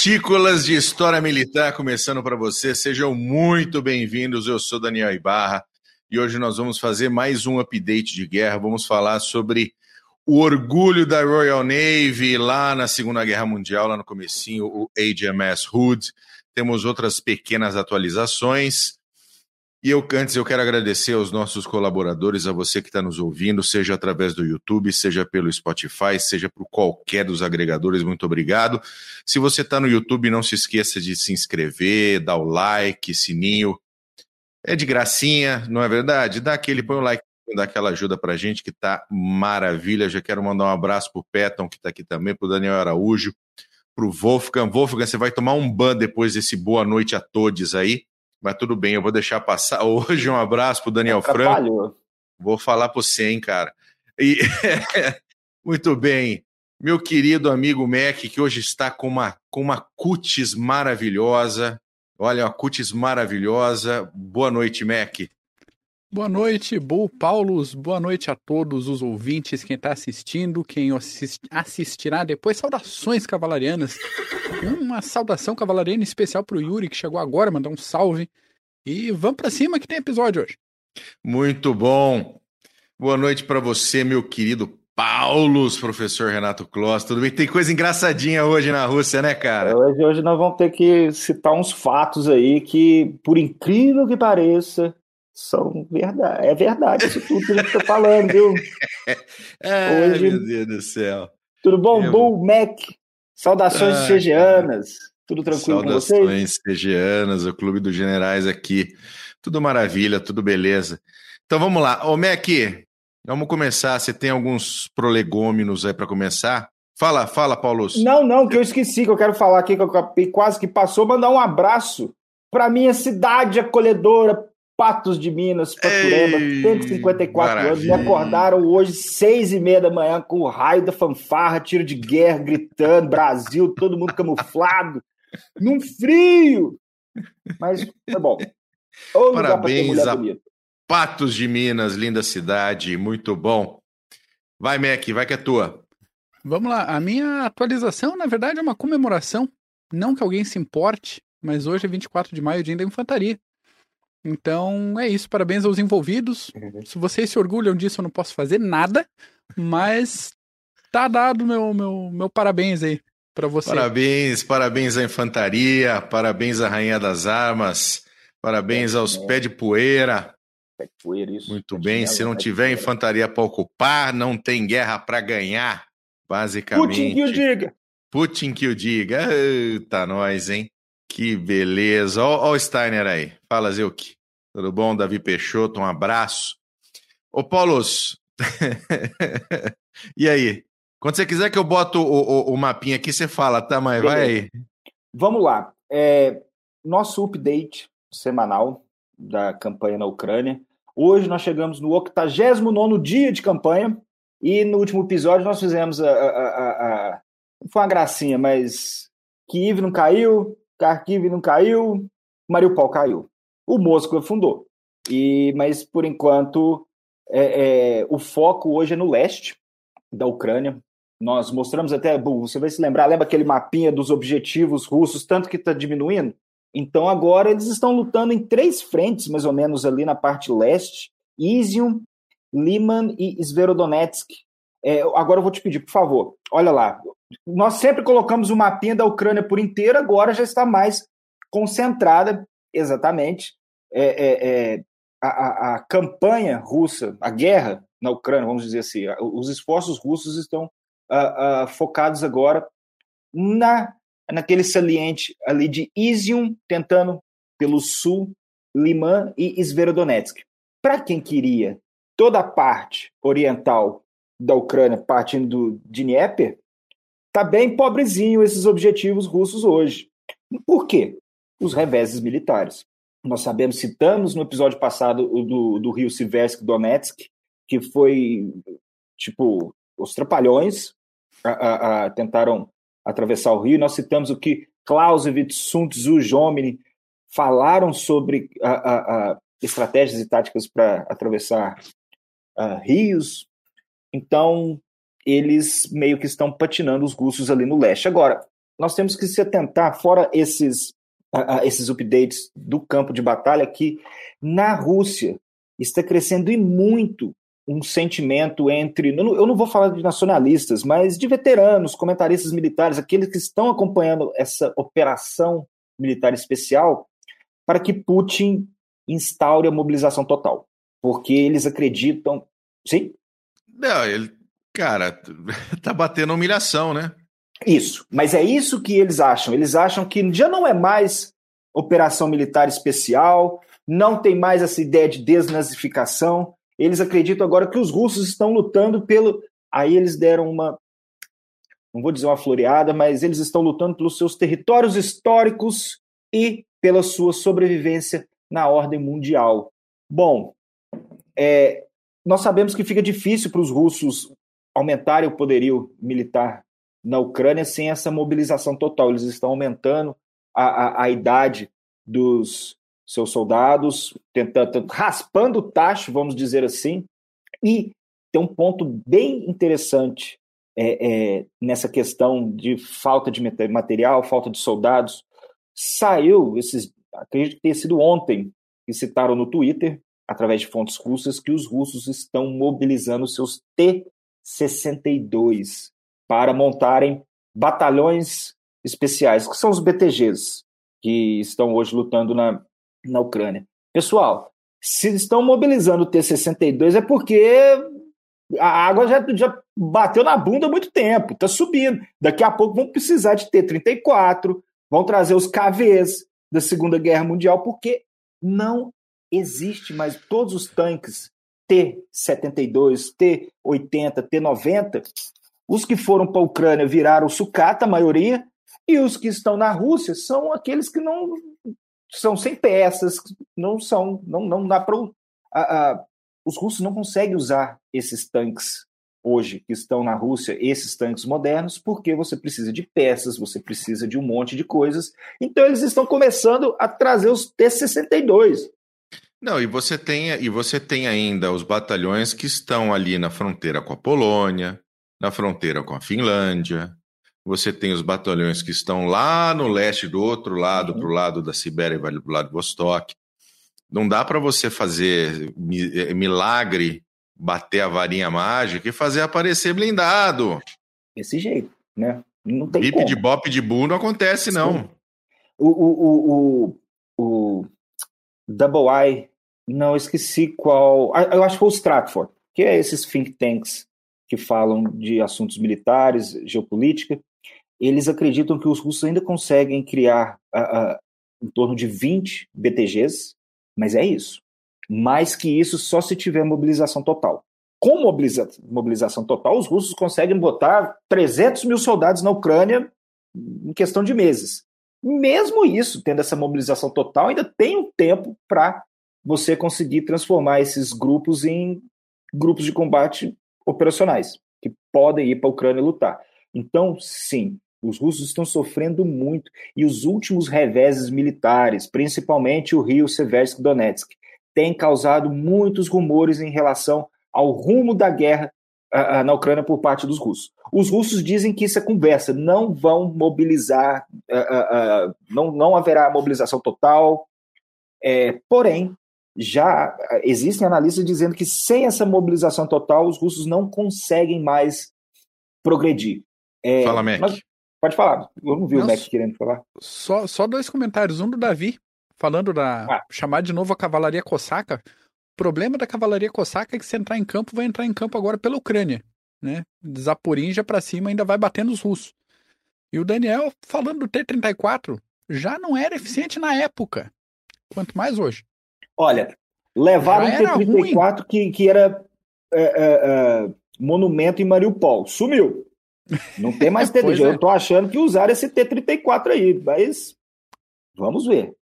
Partículas de História Militar começando para você. Sejam muito bem-vindos. Eu sou Daniel Ibarra e hoje nós vamos fazer mais um update de guerra. Vamos falar sobre o orgulho da Royal Navy lá na Segunda Guerra Mundial, lá no comecinho, o HMS Hood. Temos outras pequenas atualizações. E eu antes eu quero agradecer aos nossos colaboradores, a você que está nos ouvindo, seja através do YouTube, seja pelo Spotify, seja por qualquer dos agregadores. Muito obrigado. Se você está no YouTube, não se esqueça de se inscrever, dar o like, sininho. É de gracinha, não é verdade? Dá aquele, põe o like, dá aquela ajuda pra gente que tá maravilha. Já quero mandar um abraço pro Peton, que tá aqui também, pro Daniel Araújo, pro Wolfgang. Wolfgang, você vai tomar um ban depois desse boa noite a todos aí. Mas tudo bem, eu vou deixar passar. Hoje um abraço pro Daniel Franco. Vou falar pro você, hein, cara. E... Muito bem. Meu querido amigo Mac, que hoje está com uma, com uma cutis maravilhosa. Olha, uma cutis maravilhosa. Boa noite, Mac. Boa noite, Bo Paulos. Boa noite a todos os ouvintes, quem está assistindo, quem assist, assistirá depois. Saudações cavalarianas. Uma saudação cavalariana especial para o Yuri, que chegou agora, mandar um salve. E vamos para cima que tem episódio hoje. Muito bom. Boa noite para você, meu querido Paulos, professor Renato Kloss. Tudo bem? Tem coisa engraçadinha hoje na Rússia, né, cara? Hoje, hoje nós vamos ter que citar uns fatos aí que, por incrível que pareça, são verdade. É verdade isso tudo que gente tá falando, viu? Ai, Hoje... meu Deus do céu. Tudo bom, é, Bull, Mac? Saudações ah, cegianas. Tudo tranquilo com vocês? Saudações cegianas, o Clube dos Generais aqui. Tudo maravilha, tudo beleza. Então vamos lá. Ô, Mac, vamos começar. Você tem alguns prolegômenos aí para começar? Fala, fala, Paulo. Não, não, que eu esqueci, que eu quero falar aqui, que eu quase que passou, mandar um abraço para minha cidade acolhedora, Patos de Minas, Paturema, 154 maravilha. anos, me acordaram hoje, seis e meia da manhã, com o raio da fanfarra, tiro de guerra, gritando, Brasil, todo mundo camuflado, num frio. Mas é bom. Ou Parabéns a Patos de Minas, linda cidade, muito bom. Vai, Mac, vai que é tua. Vamos lá, a minha atualização, na verdade, é uma comemoração. Não que alguém se importe, mas hoje é 24 de maio, dia da infantaria. Então é isso, parabéns aos envolvidos. Uhum. Se vocês se orgulham disso, eu não posso fazer nada, mas tá dado meu, meu, meu parabéns aí para você. Parabéns, parabéns à infantaria, parabéns à Rainha das Armas, parabéns aos é. pés de poeira. Pé de poeira, isso. Muito bem, se não tiver infantaria para ocupar, não tem guerra para ganhar, basicamente. Putin que o diga. Putin que o diga. Eita, nós, hein? Que beleza. Ó, ó o Steiner aí. Fala, Zilk. Tudo bom? Davi Peixoto, um abraço. Ô, Paulos. e aí? Quando você quiser que eu boto o, o, o mapinha aqui, você fala, tá? Mas vai aí. Vamos lá. É, nosso update semanal da campanha na Ucrânia. Hoje nós chegamos no 89 dia de campanha e no último episódio nós fizemos a, a, a, a... Foi uma gracinha, mas Kiev não caiu, Kharkiv não caiu, Mariupol caiu. O Moscou afundou. E, mas, por enquanto, é, é, o foco hoje é no leste da Ucrânia. Nós mostramos até, você vai se lembrar, lembra aquele mapinha dos objetivos russos, tanto que está diminuindo? Então agora eles estão lutando em três frentes, mais ou menos, ali na parte leste: Izium, Liman e Sverodonetsk. É, agora eu vou te pedir, por favor, olha lá. Nós sempre colocamos o mapinha da Ucrânia por inteiro, agora já está mais concentrada, exatamente. É, é, é a, a, campanha russa, a guerra na Ucrânia, vamos dizer assim, os esforços russos estão uh, uh, focados agora na naquele saliente ali de Izium, tentando pelo sul, Liman e Sverodonetsk. Para quem queria toda a parte oriental da Ucrânia partindo do Dnieper, tá bem pobrezinho esses objetivos russos hoje. Por quê? Os reveses militares. Nós sabemos, citamos no episódio passado do, do Rio Siversk Donetsk, que foi tipo os trapalhões a, a, a, tentaram atravessar o rio. Nós citamos o que Clausewitz, Sun Tzu, Jomini falaram sobre estratégias e táticas para atravessar rios. Então, eles meio que estão patinando os russos ali no leste. Agora, nós temos que se atentar, fora esses, uh, esses updates do campo de batalha, que na Rússia está crescendo e muito um sentimento entre. Eu não vou falar de nacionalistas, mas de veteranos, comentaristas militares, aqueles que estão acompanhando essa operação militar especial, para que Putin instaure a mobilização total. Porque eles acreditam. Sim? Não, ele. Cara, tá batendo humilhação, né? Isso. Mas é isso que eles acham. Eles acham que já não é mais operação militar especial, não tem mais essa ideia de desnazificação. Eles acreditam agora que os russos estão lutando pelo. Aí eles deram uma. Não vou dizer uma floreada, mas eles estão lutando pelos seus territórios históricos e pela sua sobrevivência na ordem mundial. Bom, é, nós sabemos que fica difícil para os russos aumentarem o poderio militar na Ucrânia sem essa mobilização total. Eles estão aumentando a, a, a idade dos seus soldados, tentando, raspando o tacho, vamos dizer assim. E tem um ponto bem interessante é, é, nessa questão de falta de material, falta de soldados. Saiu, esses, acredito que tenha sido ontem, que citaram no Twitter, através de fontes russas, que os russos estão mobilizando seus T-62 para montarem batalhões especiais, que são os BTGs, que estão hoje lutando na, na Ucrânia. Pessoal, se estão mobilizando o T-62 é porque a água já, já bateu na bunda há muito tempo, está subindo. Daqui a pouco vão precisar de T-34, vão trazer os KVs da Segunda Guerra Mundial, porque não existe mais todos os tanques T-72, T-80, T-90 os que foram para a Ucrânia viraram sucata, a maioria, e os que estão na Rússia são aqueles que não são sem peças, não são, não, não dá para. os russos não conseguem usar esses tanques hoje que estão na Rússia, esses tanques modernos, porque você precisa de peças, você precisa de um monte de coisas. Então eles estão começando a trazer os T-62. Não, e você tem e você tem ainda os batalhões que estão ali na fronteira com a Polônia, na fronteira com a Finlândia. Você tem os batalhões que estão lá no leste, do outro lado, uhum. para o lado da Sibéria e do lado de Vostok. Não dá para você fazer eh, milagre, bater a varinha mágica e fazer aparecer blindado. Desse jeito, né? Não tem Bip como. de bop de bu não acontece, não. O, o, o, o, o Double I, não esqueci qual. Ah, eu acho que foi o Stratford, que é esses think tanks que falam de assuntos militares, geopolítica, eles acreditam que os russos ainda conseguem criar uh, uh, em torno de 20 BTGs, mas é isso. Mais que isso, só se tiver mobilização total. Com mobiliza mobilização total, os russos conseguem botar 300 mil soldados na Ucrânia em questão de meses. Mesmo isso, tendo essa mobilização total, ainda tem um tempo para você conseguir transformar esses grupos em grupos de combate operacionais, que podem ir para a Ucrânia lutar. Então, sim, os russos estão sofrendo muito e os últimos reveses militares, principalmente o Rio Seversk Donetsk, têm causado muitos rumores em relação ao rumo da guerra na Ucrânia por parte dos russos. Os russos dizem que isso é conversa, não vão mobilizar, não, não haverá mobilização total. É, porém, já existem analistas dizendo que sem essa mobilização total, os russos não conseguem mais progredir. É, Fala, Mac. Mas, pode falar, eu não vi não, o Mac querendo falar. Só, só dois comentários. Um do Davi, falando da. Ah. chamar de novo a cavalaria cosaca. O problema da cavalaria cosaca é que se entrar em campo, vai entrar em campo agora pela Ucrânia. Né? Zaporinja para cima ainda vai batendo os russos. E o Daniel, falando do T-34, já não era eficiente na época. Quanto mais hoje. Olha, levaram um T-34 que, que era é, é, é, monumento em Mariupol. Sumiu. Não tem mais TDG. Eu tô achando que usaram esse T-34 aí, mas vamos ver.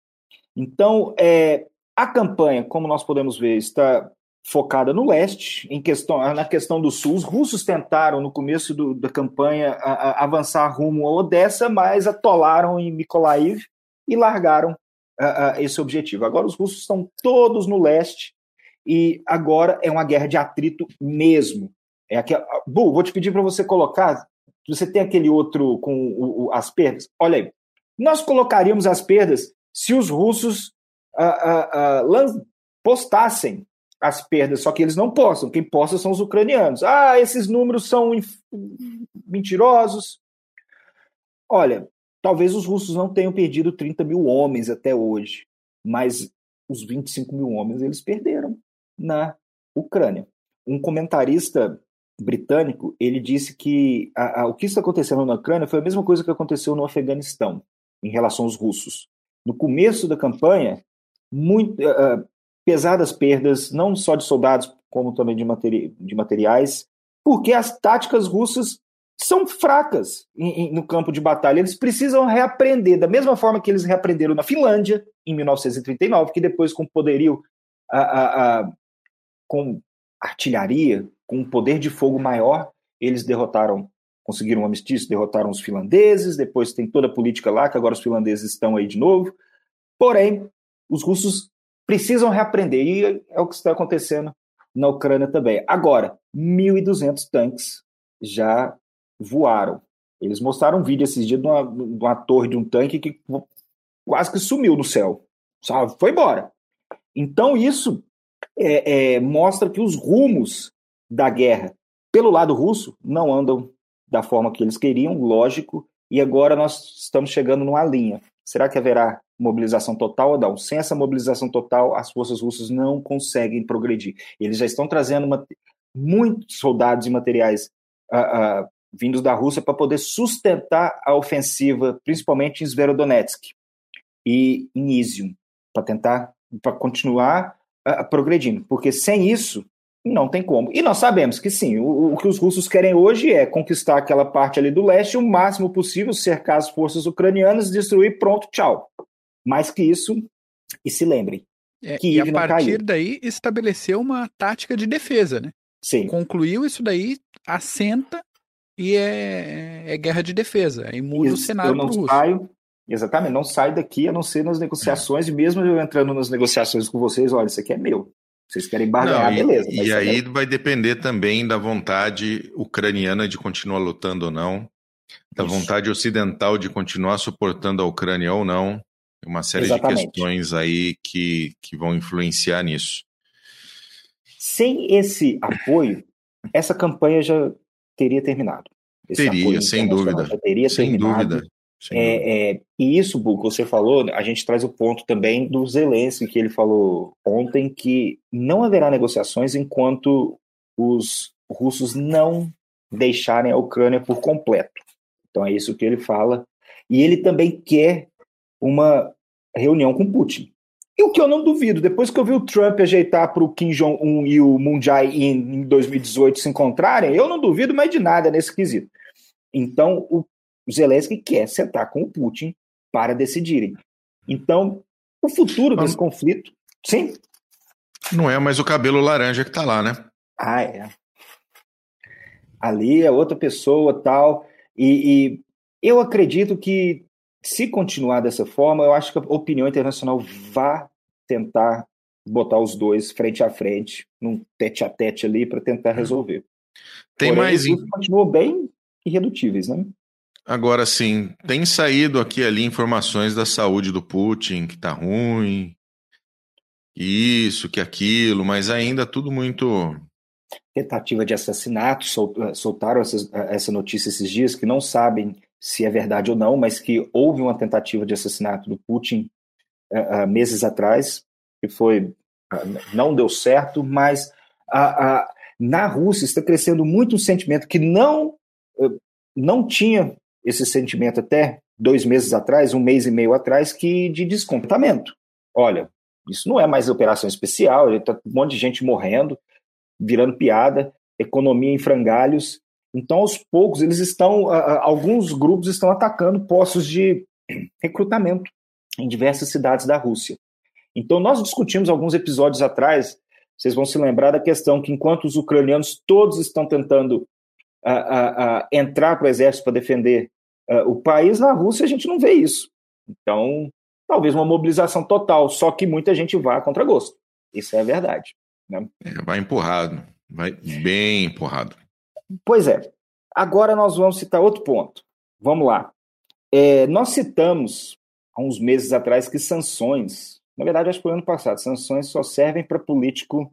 Então, é, a campanha, como nós podemos ver, está focada no leste, em questão, na questão do sul. Os russos tentaram, no começo do, da campanha, a, a avançar rumo a Odessa, mas atolaram em Mykolaiv e largaram uh, esse objetivo. Agora os russos estão todos no leste e agora é uma guerra de atrito mesmo. É aqui, Bu, vou te pedir para você colocar você tem aquele outro com o, o, as perdas. Olha aí, nós colocaríamos as perdas se os russos uh, uh, uh, postassem as perdas, só que eles não postam. Quem posta são os ucranianos. Ah, esses números são mentirosos. Olha, talvez os russos não tenham perdido 30 mil homens até hoje, mas os 25 mil homens eles perderam na Ucrânia. Um comentarista britânico ele disse que a, a, o que está acontecendo na Ucrânia foi a mesma coisa que aconteceu no Afeganistão em relação aos russos. No começo da campanha, muito, uh, pesadas perdas, não só de soldados, como também de, materi de materiais, porque as táticas russas são fracas em, em, no campo de batalha. Eles precisam reaprender, da mesma forma que eles reaprenderam na Finlândia, em 1939, que depois, com poderio, a, a, a, com artilharia, com poder de fogo maior, eles derrotaram, conseguiram um armistício, derrotaram os finlandeses, depois tem toda a política lá, que agora os finlandeses estão aí de novo. Porém, os russos precisam reaprender, e é o que está acontecendo na Ucrânia também. Agora, 1.200 tanques já voaram. Eles mostraram um vídeo esses dias de uma, de uma torre de um tanque que quase que sumiu no céu. Só foi embora. Então, isso é, é, mostra que os rumos da guerra pelo lado russo não andam da forma que eles queriam, lógico, e agora nós estamos chegando numa linha. Será que haverá mobilização total ou não? Sem essa mobilização total, as forças russas não conseguem progredir. Eles já estão trazendo uma, muitos soldados e materiais uh, uh, vindos da Rússia para poder sustentar a ofensiva, principalmente em Sverodonetsk e em Izium, para tentar para continuar uh, progredindo, porque sem isso não tem como. E nós sabemos que sim, o, o, que os russos querem hoje é conquistar aquela parte ali do leste o máximo possível, cercar as forças ucranianas, destruir, pronto, tchau. Mais que isso, e se lembrem. É, que e a partir daí estabeleceu uma tática de defesa, né? Sim. Concluiu isso daí, assenta e é, é guerra de defesa. Aí muda isso, o cenário eu não russo. saio, Exatamente, não sai daqui a não ser nas negociações, é. e mesmo eu entrando nas negociações com vocês, olha, isso aqui é meu. Vocês querem barganhar, não, e, beleza. E aí é... vai depender também da vontade ucraniana de continuar lutando ou não, da Isso. vontade ocidental de continuar suportando a Ucrânia ou não. Uma série Exatamente. de questões aí que, que vão influenciar nisso. Sem esse apoio, essa campanha já teria terminado. Esse teria, sem dúvida. teria sem terminado. dúvida. É, é, e isso, Bu, que você falou, a gente traz o ponto também do Zelensky, que ele falou ontem que não haverá negociações enquanto os russos não deixarem a Ucrânia por completo. Então é isso que ele fala. E ele também quer uma reunião com Putin. E o que eu não duvido, depois que eu vi o Trump ajeitar para o Kim Jong-un e o Moon Jae-in em 2018 se encontrarem, eu não duvido mais de nada nesse quesito. Então, o Zelensky quer sentar com o Putin para decidirem. Então, o futuro desse conflito, sim. Não é mais o cabelo laranja que está lá, né? Ah, é. Ali é outra pessoa, tal. E, e eu acredito que, se continuar dessa forma, eu acho que a opinião internacional vai tentar botar os dois frente a frente, num tete a tete ali, para tentar uhum. resolver. Tem Porém, mais. Continuam bem irredutíveis, né? Agora sim, tem saído aqui ali informações da saúde do Putin, que tá ruim, isso, que aquilo, mas ainda tudo muito. Tentativa de assassinato, eh, soltaram eh, essa notícia esses dias, que não sabem se é verdade ou não, mas que houve uma tentativa de assassinato do Putin uh, uh, meses atrás, que foi. Uh, não deu certo, mas na Rússia está crescendo muito um sentimento que não, não tinha esse sentimento até dois meses atrás, um mês e meio atrás, que de descontentamento. Olha, isso não é mais operação especial, está um monte de gente morrendo, virando piada, economia em frangalhos. Então, aos poucos, eles estão, alguns grupos estão atacando postos de recrutamento em diversas cidades da Rússia. Então, nós discutimos alguns episódios atrás, vocês vão se lembrar da questão que enquanto os ucranianos todos estão tentando entrar para o exército para defender o país na Rússia a gente não vê isso. Então, talvez uma mobilização total, só que muita gente vá contra gosto. Isso é a verdade. Né? É, vai empurrado, vai bem empurrado. Pois é. Agora nós vamos citar outro ponto. Vamos lá. É, nós citamos há uns meses atrás que sanções, na verdade, acho que foi ano passado, sanções só servem para político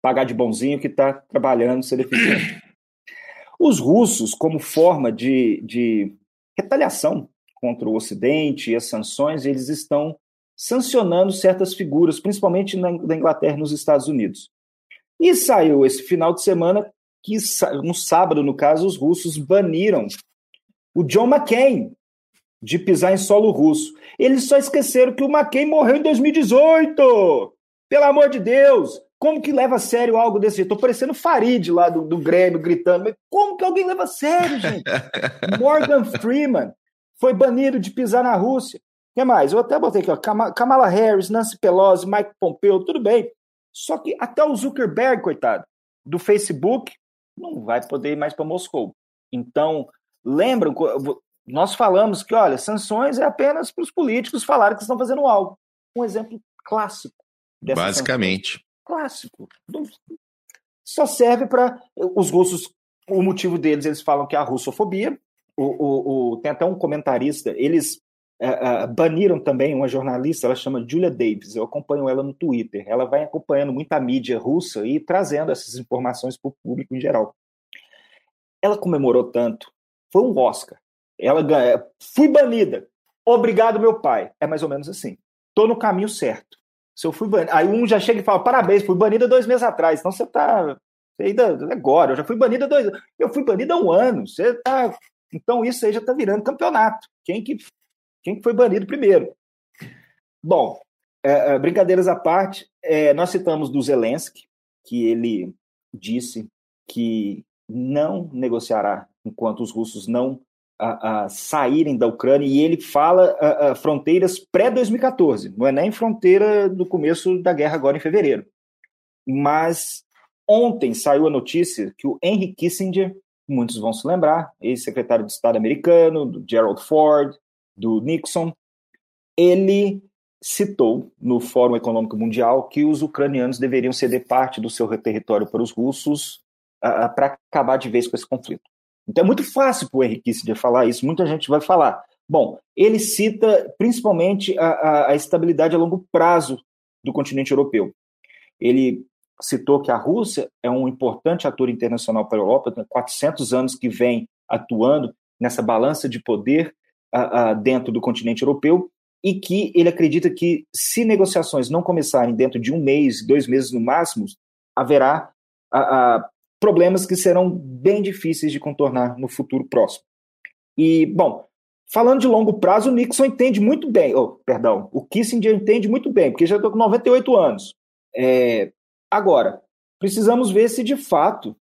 pagar de bonzinho que está trabalhando, ser eficiente. Os russos, como forma de, de retaliação contra o Ocidente e as sanções, eles estão sancionando certas figuras, principalmente na, Inglaterra e nos Estados Unidos. E saiu esse final de semana que, no sábado, no caso, os russos baniram o John McCain de pisar em solo russo. Eles só esqueceram que o McCain morreu em 2018! Pelo amor de Deus! Como que leva a sério algo desse jeito? Tô parecendo Farid lá do, do Grêmio gritando. Mas como que alguém leva a sério, gente? Morgan Freeman foi banido de pisar na Rússia. O que mais? Eu até botei aqui, ó, Kamala Harris, Nancy Pelosi, Mike Pompeo, tudo bem. Só que até o Zuckerberg, coitado, do Facebook, não vai poder ir mais para Moscou. Então, lembram, nós falamos que, olha, sanções é apenas para os políticos falarem que estão fazendo algo. Um exemplo clássico. Basicamente. Sanção. Clássico. Só serve para os russos. O motivo deles, eles falam que é a russofobia. O, o, o tem até um comentarista, eles uh, baniram também uma jornalista, ela chama Julia Davis, eu acompanho ela no Twitter. Ela vai acompanhando muita mídia russa e trazendo essas informações para o público em geral. Ela comemorou tanto, foi um Oscar. Ela ganha, fui banida. Obrigado, meu pai. É mais ou menos assim. Tô no caminho certo. Se eu fui banido. Aí um já chega e fala: parabéns, fui banida dois meses atrás. Então você tá. Você ainda. Agora, eu já fui banida dois. Eu fui banida um ano. Você tá. Então isso aí já tá virando campeonato. Quem que, quem que foi banido primeiro? Bom, é, é, brincadeiras à parte, é, nós citamos do Zelensky, que ele disse que não negociará enquanto os russos não a, a saírem da Ucrânia e ele fala a fronteiras pré-2014, não é nem fronteira do começo da guerra agora em fevereiro. Mas ontem saiu a notícia que o Henry Kissinger, muitos vão se lembrar, ex-secretário de Estado americano, do Gerald Ford, do Nixon, ele citou no Fórum Econômico Mundial que os ucranianos deveriam ceder parte do seu território para os russos uh, para acabar de vez com esse conflito. Então é muito fácil para o Henrique Kissinger falar isso, muita gente vai falar. Bom, ele cita principalmente a, a, a estabilidade a longo prazo do continente europeu. Ele citou que a Rússia é um importante ator internacional para a Europa, tem 400 anos que vem atuando nessa balança de poder a, dentro do continente europeu, e que ele acredita que, se negociações não começarem dentro de um mês, dois meses no máximo, haverá problemas que serão bem difíceis de contornar no futuro próximo. E, bom, falando de longo prazo, o Nixon entende muito bem, oh, perdão, o Kissinger entende muito bem, porque já estou com 98 anos. É, agora, precisamos ver se de fato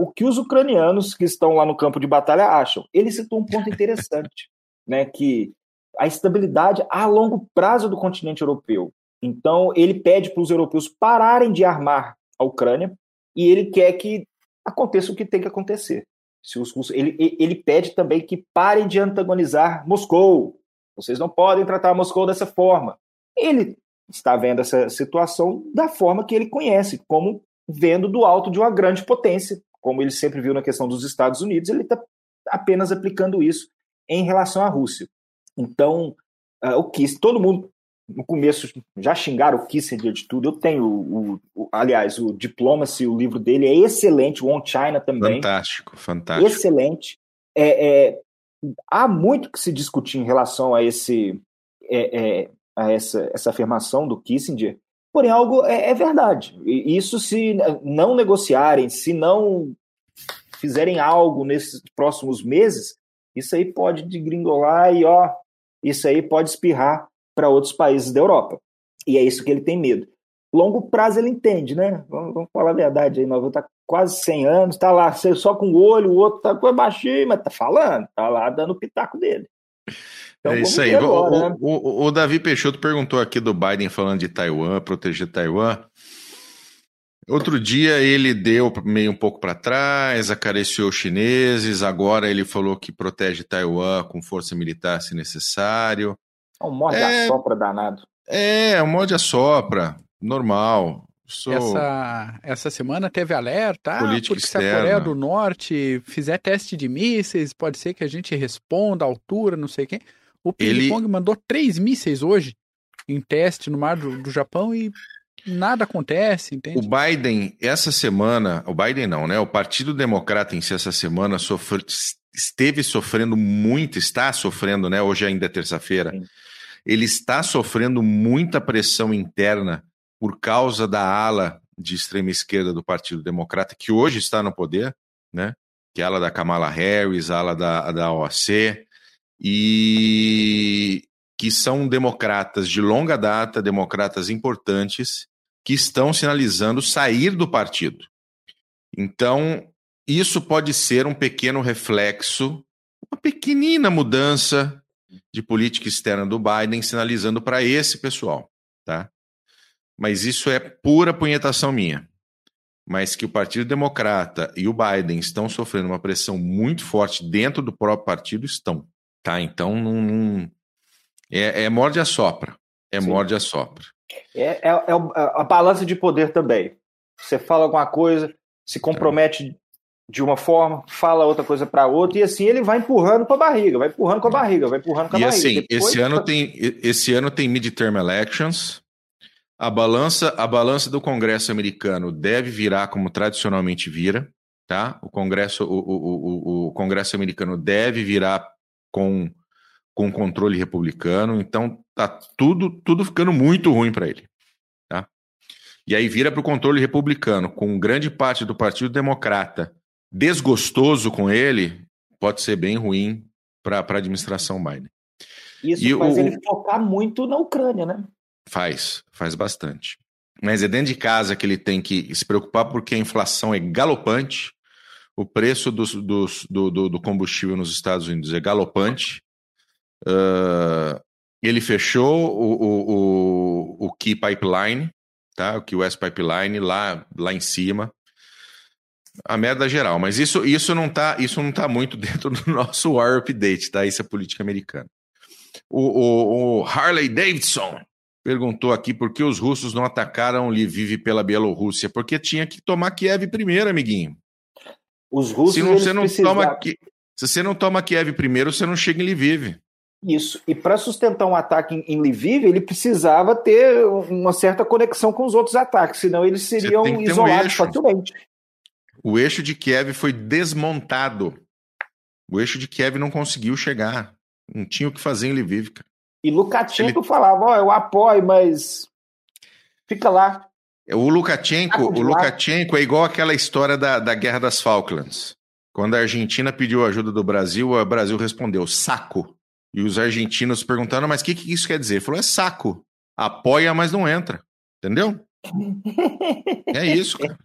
o que os ucranianos que estão lá no campo de batalha acham. Ele citou um ponto interessante, né, que a estabilidade a longo prazo do continente europeu. Então, ele pede para os europeus pararem de armar a Ucrânia, e ele quer que aconteça o que tem que acontecer. Se os russos, ele, ele pede também que parem de antagonizar Moscou. Vocês não podem tratar Moscou dessa forma. Ele está vendo essa situação da forma que ele conhece, como vendo do alto de uma grande potência, como ele sempre viu na questão dos Estados Unidos, ele está apenas aplicando isso em relação à Rússia. Então, uh, o que todo mundo no começo já xingaram o Kissinger de tudo. Eu tenho, o, o, aliás, o Diplomacy, o livro dele é excelente, o On China também. Fantástico, fantástico. Excelente. É, é, há muito que se discutir em relação a esse é, é a essa, essa afirmação do Kissinger, porém algo é, é verdade. E isso se não negociarem, se não fizerem algo nesses próximos meses, isso aí pode degringolar e ó, isso aí pode espirrar para outros países da Europa. E é isso que ele tem medo. Longo prazo ele entende, né? Vamos, vamos falar a verdade aí, Nova está quase 100 anos, está lá só com o olho, o outro está com baixinho, mas está falando, está lá dando o pitaco dele. Então, é isso aí. Agora, o, né? o, o, Davi Peixoto perguntou aqui do Biden falando de Taiwan, proteger Taiwan. Outro dia ele deu meio um pouco para trás, acariciou os chineses, agora ele falou que protege Taiwan com força militar se necessário. É um morde é, a sopra danado. É, um morde a sopra, normal. Sou... Essa, essa semana teve alerta, Política ah, porque externa. se a Coreia do Norte fizer teste de mísseis, pode ser que a gente responda à altura, não sei quem. O Ping-Pong Ele... mandou três mísseis hoje em teste no mar do, do Japão e nada acontece, entende? O Biden, essa semana, o Biden não, né? O Partido Democrata em si, essa semana, sofre, esteve sofrendo muito, está sofrendo, né? Hoje ainda é terça-feira. Ele está sofrendo muita pressão interna por causa da ala de extrema esquerda do Partido Democrata, que hoje está no poder, né? Que é a ala da Kamala Harris, a ala da, da OAC, e que são democratas de longa data, democratas importantes, que estão sinalizando sair do partido. Então, isso pode ser um pequeno reflexo, uma pequenina mudança de política externa do Biden, sinalizando para esse pessoal, tá? Mas isso é pura punhetação minha. Mas que o Partido Democrata e o Biden estão sofrendo uma pressão muito forte dentro do próprio partido, estão. Tá? Então, não, não... É, é morde a sopra. É Sim. morde a sopra. É, é, é, a balança de poder também. Você fala alguma coisa, se compromete tá. de uma forma, fala outra coisa para outra, e assim ele vai empurrando com a barriga, vai empurrando com a barriga, vai empurrando com a e barriga. E assim, Depois, esse, ano tem, esse ano tem midterm elections, a balança, a balança do Congresso americano deve virar como tradicionalmente vira, tá? O Congresso, o, o, o, o Congresso americano deve virar com, com controle republicano, então tá tudo, tudo ficando muito ruim para ele, tá? E aí vira para o controle republicano, com grande parte do Partido Democrata desgostoso com ele, pode ser bem ruim para a administração Biden. Isso e faz o, ele focar muito na Ucrânia, né? Faz, faz bastante. Mas é dentro de casa que ele tem que se preocupar porque a inflação é galopante, o preço dos, dos, do, do, do, combustível nos Estados Unidos é galopante. Uh, ele fechou o, o, o, o Key Pipeline, tá? o Key West Pipeline lá, lá em cima. A merda geral, mas isso, isso não está isso não tá muito dentro do nosso War Update, tá? Isso é política americana. O, o, o Harley Davidson perguntou aqui por que os russos não atacaram Lviv pela Bielorrússia. Porque tinha que tomar Kiev primeiro, amiguinho. Os russos. Se, não, você não toma, se você não toma Kiev primeiro, você não chega em Lviv. Isso. E para sustentar um ataque em Lviv, ele precisava ter uma certa conexão com os outros ataques, senão eles seriam isolados um facilmente. O eixo de Kiev foi desmontado. O eixo de Kiev não conseguiu chegar. Não tinha o que fazer em Lviv, cara. E Lukashenko Ele... falava, ó, oh, eu apoio, mas fica lá. O Lukashenko, o Lukashenko é igual aquela história da, da Guerra das Falklands. Quando a Argentina pediu ajuda do Brasil, o Brasil respondeu saco. E os argentinos perguntaram, mas o que, que isso quer dizer? Ele falou, é saco. Apoia, mas não entra. Entendeu? é isso, cara.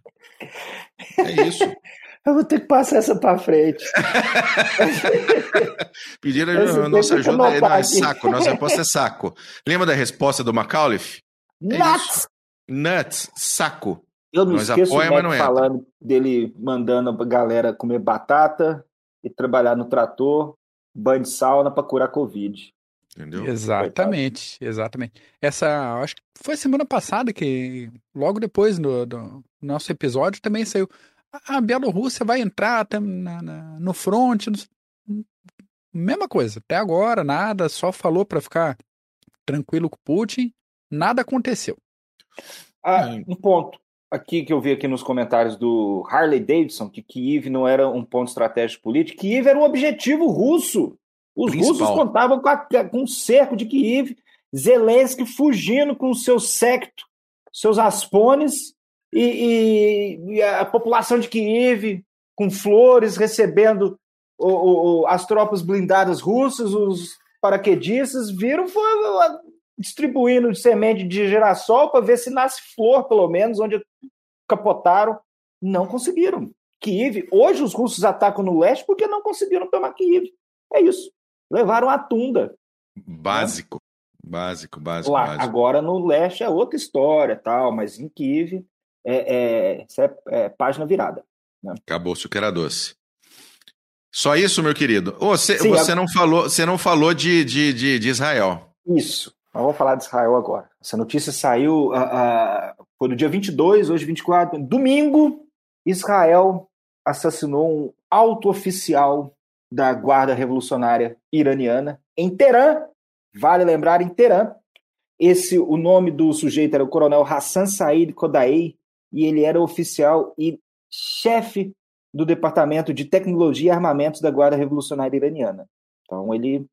É isso. Eu vou ter que passar essa para frente. Pediram a nossa ajuda, é, não, é saco, nossa resposta é saco. Lembra da resposta do Macauliffe? É Nuts! É Nuts, saco. Eu não Nós esqueço apoia, o Mac falando dele mandando a galera comer batata e trabalhar no trator, banho de sauna para curar Covid. Entendeu? Exatamente, exatamente. Essa, acho que foi semana passada que, logo depois do, do nosso episódio, também saiu a Bielorrússia vai entrar na, na, no front. No... Mesma coisa, até agora, nada, só falou para ficar tranquilo com Putin, nada aconteceu. Ah, um ponto aqui que eu vi aqui nos comentários do Harley Davidson, que Kiev não era um ponto estratégico político, Kiev era um objetivo russo. Os Principal. russos contavam com, a, com um cerco de Kiev, Zelensky fugindo com o seu secto, seus aspones, e, e, e a população de Kiev com flores recebendo o, o, as tropas blindadas russas, os paraquedistas, viram foi, distribuindo semente de girassol para ver se nasce flor, pelo menos, onde capotaram. Não conseguiram. Kiev, hoje os russos atacam no leste porque não conseguiram tomar Kiev. É isso. Levaram a tunda. Básico. Né? Básico, básico, Lá, básico. Agora no leste é outra história, tal, mas em Kiev é, é, é, é página virada. Né? Acabou-se o que era doce. Só isso, meu querido. Oh, você, Sim, você, não falou, você não falou de, de, de, de Israel. Isso. Mas vamos falar de Israel agora. Essa notícia saiu uh, uh, foi no dia 22, hoje 24, domingo, Israel assassinou um alto oficial da Guarda Revolucionária Iraniana em Teherã, vale lembrar, em Teherã. Esse, o nome do sujeito era o coronel Hassan Said Kodaei, e ele era oficial e chefe do Departamento de Tecnologia e Armamentos da Guarda Revolucionária Iraniana. Então ele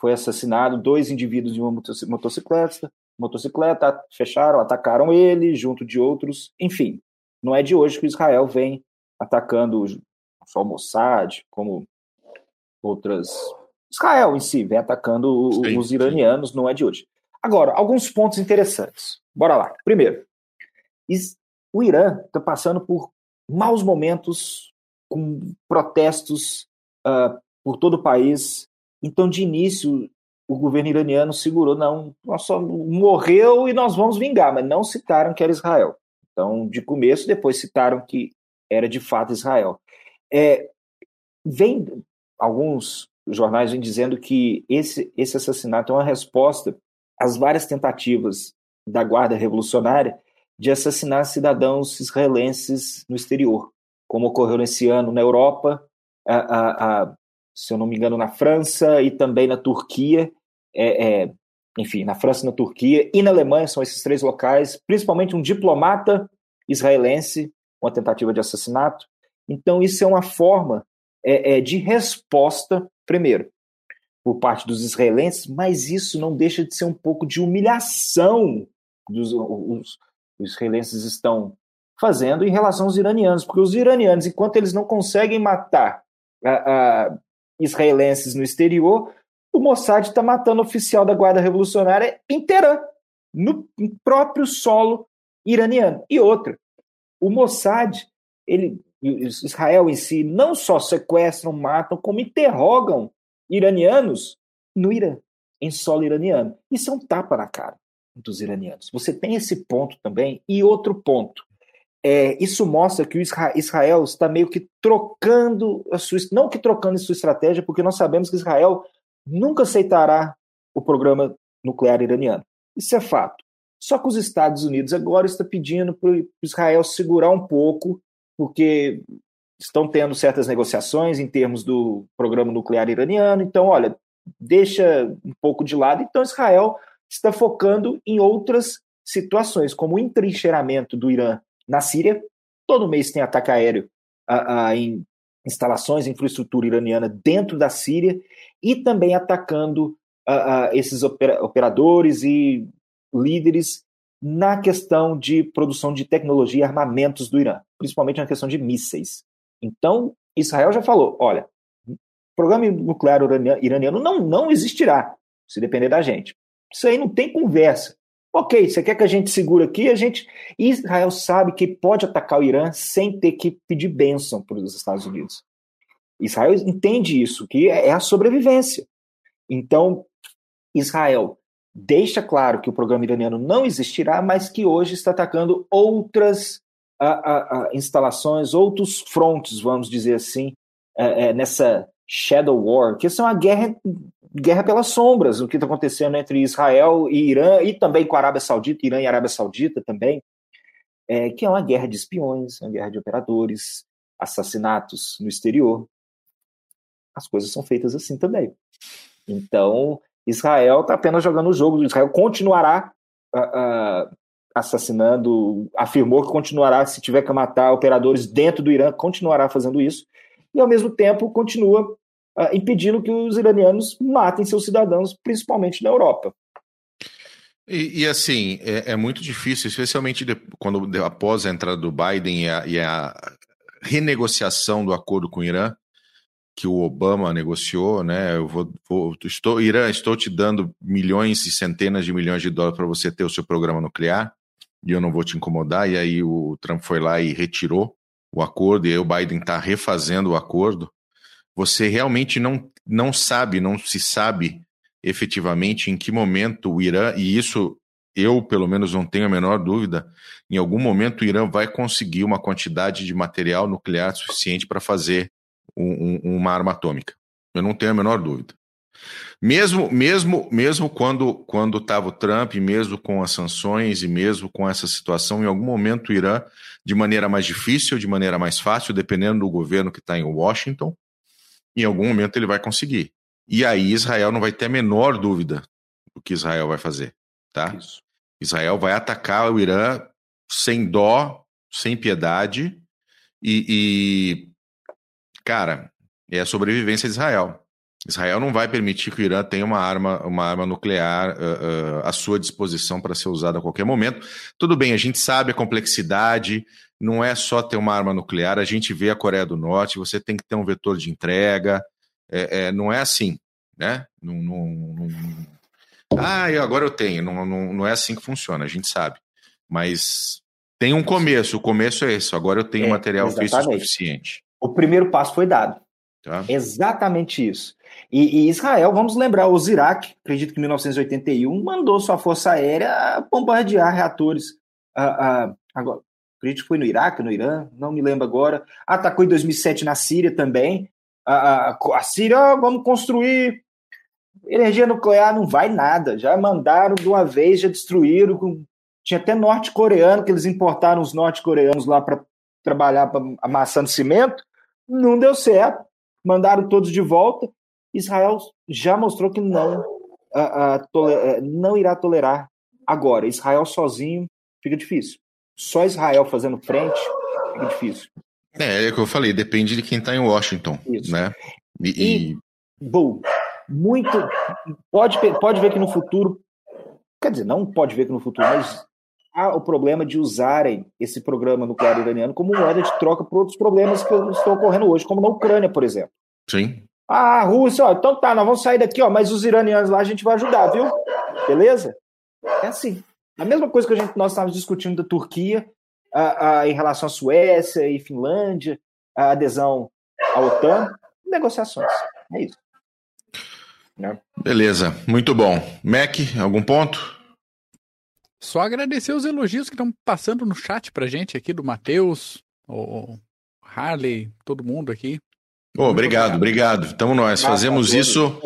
foi assassinado, dois indivíduos de uma motocicleta, motocicleta fecharam, atacaram ele, junto de outros. Enfim, não é de hoje que Israel vem atacando só o Mossad, como outras. Israel em si vem atacando sim, os iranianos, sim. não é de hoje. Agora, alguns pontos interessantes. Bora lá. Primeiro, o Irã está passando por maus momentos, com protestos uh, por todo o país. Então, de início, o governo iraniano segurou, não, nós só morreu e nós vamos vingar, mas não citaram que era Israel. Então, de começo, depois citaram que era de fato Israel. É, vem alguns jornais vêm dizendo que esse, esse assassinato é uma resposta às várias tentativas da Guarda Revolucionária de assassinar cidadãos israelenses no exterior, como ocorreu nesse ano na Europa, a, a, a, se eu não me engano, na França e também na Turquia, é, é, enfim, na França, na Turquia e na Alemanha, são esses três locais, principalmente um diplomata israelense, uma tentativa de assassinato. Então, isso é uma forma é, é, de resposta, primeiro, por parte dos israelenses, mas isso não deixa de ser um pouco de humilhação dos os, os israelenses estão fazendo em relação aos iranianos, porque os iranianos, enquanto eles não conseguem matar a, a, israelenses no exterior, o Mossad está matando oficial da Guarda Revolucionária em Teherã, no próprio solo iraniano. E outra, o Mossad, ele, Israel em si, não só sequestram, matam, como interrogam iranianos no Irã, em solo iraniano. Isso é um tapa na cara dos iranianos. Você tem esse ponto também. E outro ponto. É, isso mostra que o Israel está meio que trocando a sua, não que trocando a sua estratégia, porque nós sabemos que Israel nunca aceitará o programa nuclear iraniano. Isso é fato. Só que os Estados Unidos agora está pedindo para Israel segurar um pouco, porque estão tendo certas negociações em termos do programa nuclear iraniano. Então, olha, deixa um pouco de lado. Então, Israel está focando em outras situações, como o entrincheiramento do Irã na Síria. Todo mês tem ataque aéreo em instalações, infraestrutura iraniana dentro da Síria e também atacando esses operadores e líderes na questão de produção de tecnologia e armamentos do Irã, principalmente na questão de mísseis. Então, Israel já falou: olha, o programa nuclear iraniano não, não existirá se depender da gente. Isso aí não tem conversa. Ok, você quer que a gente segure aqui? A gente. Israel sabe que pode atacar o Irã sem ter que pedir bênção para os Estados Unidos. Israel entende isso, que é a sobrevivência. Então, Israel deixa claro que o programa iraniano não existirá, mas que hoje está atacando outras a, a, a instalações, outros frontes, vamos dizer assim, é, é, nessa Shadow War, que isso é uma guerra guerra pelas sombras, o que está acontecendo entre Israel e Irã, e também com a Arábia Saudita, Irã e Arábia Saudita também, é, que é uma guerra de espiões, uma guerra de operadores, assassinatos no exterior. As coisas são feitas assim também. Então, Israel está apenas jogando o jogo, Israel continuará uh, uh, assassinando, afirmou que continuará, se tiver que matar operadores dentro do Irã, continuará fazendo isso, e ao mesmo tempo continua uh, impedindo que os iranianos matem seus cidadãos, principalmente na Europa. E, e assim, é, é, muito difícil, especialmente de, quando após a entrada do Biden e a, e a renegociação do acordo com o Irã, que o Obama negociou, né? Eu vou, vou, estou, Irã, estou te dando milhões e centenas de milhões de dólares para você ter o seu programa nuclear e eu não vou te incomodar. E aí o Trump foi lá e retirou o acordo e aí o Biden está refazendo o acordo você realmente não, não sabe, não se sabe efetivamente em que momento o Irã, e isso eu pelo menos não tenho a menor dúvida, em algum momento o Irã vai conseguir uma quantidade de material nuclear suficiente para fazer um, um, uma arma atômica. Eu não tenho a menor dúvida. Mesmo, mesmo, mesmo quando quando estava o Trump, mesmo com as sanções e mesmo com essa situação, em algum momento o Irã, de maneira mais difícil, de maneira mais fácil, dependendo do governo que está em Washington, em algum momento ele vai conseguir. E aí Israel não vai ter a menor dúvida do que Israel vai fazer, tá? Isso. Israel vai atacar o Irã sem dó, sem piedade e, e cara, é a sobrevivência de Israel. Israel não vai permitir que o Irã tenha uma arma, uma arma nuclear uh, uh, à sua disposição para ser usada a qualquer momento. Tudo bem, a gente sabe a complexidade, não é só ter uma arma nuclear, a gente vê a Coreia do Norte, você tem que ter um vetor de entrega, é, é, não é assim, né? Não, não, não, ah, agora eu tenho, não, não, não é assim que funciona, a gente sabe. Mas tem um começo, o começo é esse, agora eu tenho é, material físico suficiente. O primeiro passo foi dado. Tá. Exatamente isso. E, e, Israel, vamos lembrar, o Iraque, acredito que em 1981, mandou sua força aérea bombardear reatores. Uh, uh, agora, acredito que foi no Iraque, no Irã, não me lembro agora. Atacou em 2007 na Síria também. Uh, a Síria, vamos construir energia nuclear, não vai nada. Já mandaram de uma vez, já destruíram. Tinha até norte-coreano, que eles importaram os norte-coreanos lá para trabalhar pra, amassando cimento. Não deu certo. Mandaram todos de volta. Israel já mostrou que não, uh, uh, não irá tolerar agora. Israel sozinho fica difícil. Só Israel fazendo frente fica difícil. É, é o que eu falei, depende de quem está em Washington, Isso. né? E, e, e... Bom, muito pode pode ver que no futuro, quer dizer, não pode ver que no futuro, mas há o problema de usarem esse programa nuclear iraniano como moeda de troca para outros problemas que estão ocorrendo hoje, como na Ucrânia, por exemplo. Sim. Ah, a Rússia, ó, então tá, nós vamos sair daqui, ó, mas os iranianos lá a gente vai ajudar, viu? Beleza? É assim. A mesma coisa que a gente, nós estávamos discutindo da Turquia a, a, em relação à Suécia e Finlândia, a adesão à OTAN, negociações. É isso. Né? Beleza, muito bom. Mac, algum ponto? Só agradecer os elogios que estão passando no chat pra gente aqui do Matheus, o Harley, todo mundo aqui. Oh, obrigado, obrigado. Então nós fazemos isso,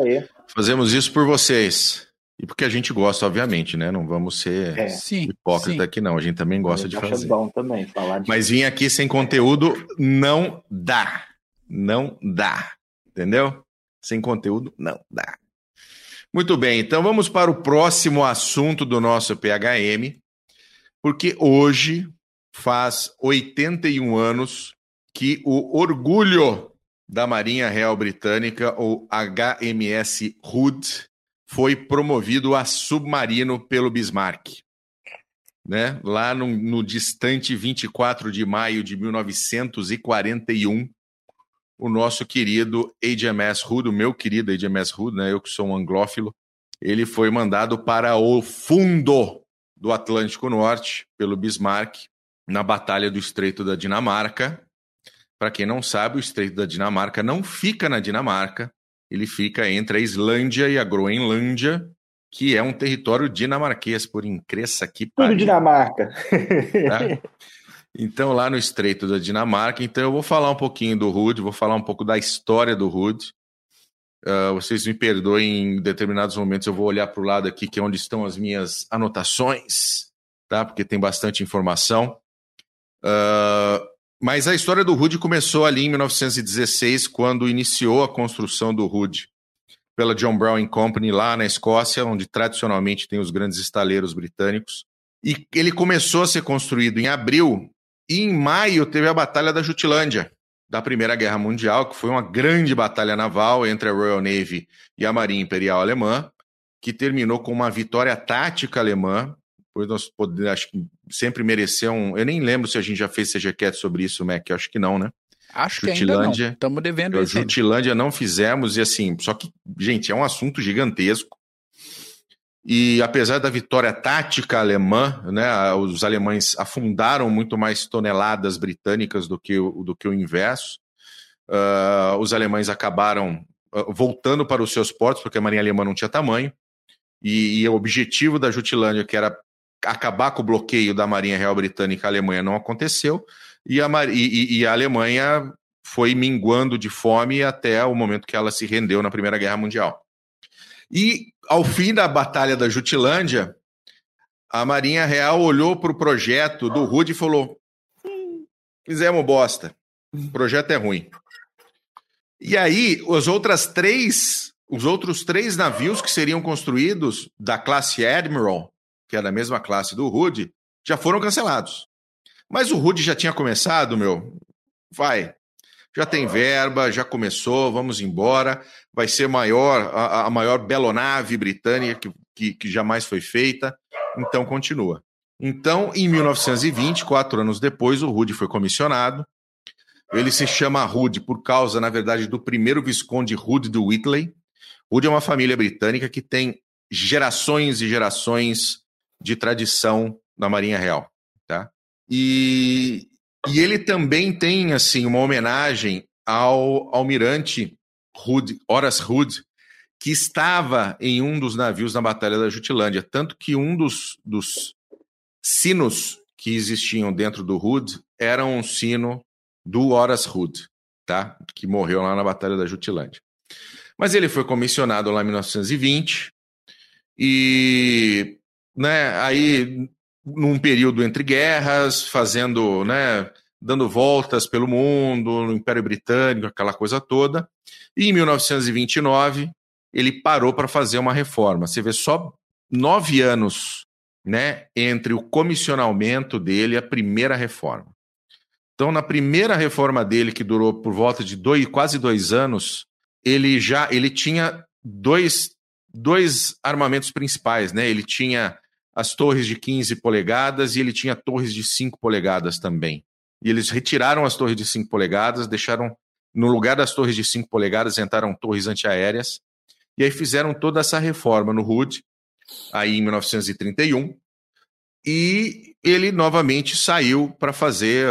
fazemos isso por vocês. E porque a gente gosta, obviamente, né? Não vamos ser é. hipócrita sim. aqui, não. A gente também gosta de fazer. Bom também, falar de... Mas vir aqui sem conteúdo não dá. Não dá. Entendeu? Sem conteúdo não dá. Muito bem, então vamos para o próximo assunto do nosso PHM, porque hoje faz 81 anos que o orgulho da Marinha Real Britânica, ou HMS Hood, foi promovido a submarino pelo Bismarck. Né? Lá no, no, distante 24 de maio de 1941, o nosso querido HMS Hood, o meu querido HMS Hood, né? eu que sou um anglófilo, ele foi mandado para o fundo do Atlântico Norte pelo Bismarck na Batalha do Estreito da Dinamarca, para quem não sabe, o Estreito da Dinamarca não fica na Dinamarca, ele fica entre a Islândia e a Groenlândia, que é um território dinamarquês, por incresça que Tudo Dinamarca. Tá? Então, lá no Estreito da Dinamarca, então eu vou falar um pouquinho do Rude, vou falar um pouco da história do Rude. Uh, vocês me perdoem, em determinados momentos eu vou olhar para o lado aqui, que é onde estão as minhas anotações, tá? Porque tem bastante informação. Uh, mas a história do Hood começou ali em 1916, quando iniciou a construção do Hood pela John Brown Company lá na Escócia, onde tradicionalmente tem os grandes estaleiros britânicos. E ele começou a ser construído em abril e em maio teve a Batalha da Jutlândia, da Primeira Guerra Mundial, que foi uma grande batalha naval entre a Royal Navy e a Marinha Imperial Alemã, que terminou com uma vitória tática alemã Pois nós podemos, acho que sempre merecer um. Eu nem lembro se a gente já fez CGCat sobre isso, Mac. Acho que não, né? Acho Jutilândia, que ainda não. Estamos devendo isso. Jutilândia não fizemos, e assim, só que, gente, é um assunto gigantesco. E apesar da vitória tática alemã, né, os alemães afundaram muito mais toneladas britânicas do que o, do que o inverso. Uh, os alemães acabaram uh, voltando para os seus portos, porque a marinha alemã não tinha tamanho. E, e o objetivo da Jutilândia, que era acabar com o bloqueio da Marinha Real Britânica à Alemanha não aconteceu, e a, e, e a Alemanha foi minguando de fome até o momento que ela se rendeu na Primeira Guerra Mundial. E ao fim da Batalha da Jutilândia, a Marinha Real olhou para o projeto do Rude e falou: fizemos bosta. O projeto é ruim. E aí, os outras três, os outros três navios que seriam construídos da classe Admiral, que é da mesma classe do Rude, já foram cancelados. Mas o Rude já tinha começado, meu. Vai. Já tem verba, já começou, vamos embora. Vai ser maior, a, a maior belonave britânica que, que, que jamais foi feita. Então continua. Então, em 1920, quatro anos depois, o Rude foi comissionado. Ele se chama Rude por causa, na verdade, do primeiro visconde Rude do Whitley. Rude é uma família britânica que tem gerações e gerações de tradição na Marinha Real, tá? E, e ele também tem assim uma homenagem ao almirante Hood, Horace Hood, que estava em um dos navios na Batalha da Jutilândia, tanto que um dos, dos sinos que existiam dentro do Hood era um sino do Horace Hood, tá? Que morreu lá na Batalha da Jutilândia. Mas ele foi comissionado lá em 1920 e, né, aí num período entre guerras, fazendo, né, dando voltas pelo mundo, no Império Britânico, aquela coisa toda. E em 1929 ele parou para fazer uma reforma. Você vê só nove anos, né, entre o comissionamento dele e a primeira reforma. Então, na primeira reforma dele, que durou por volta de dois, quase dois anos, ele já ele tinha dois, dois armamentos principais, né? Ele tinha as torres de 15 polegadas e ele tinha torres de 5 polegadas também. E eles retiraram as torres de 5 polegadas, deixaram no lugar das torres de 5 polegadas entraram torres antiaéreas. E aí fizeram toda essa reforma no HUD, aí em 1931. E ele novamente saiu para fazer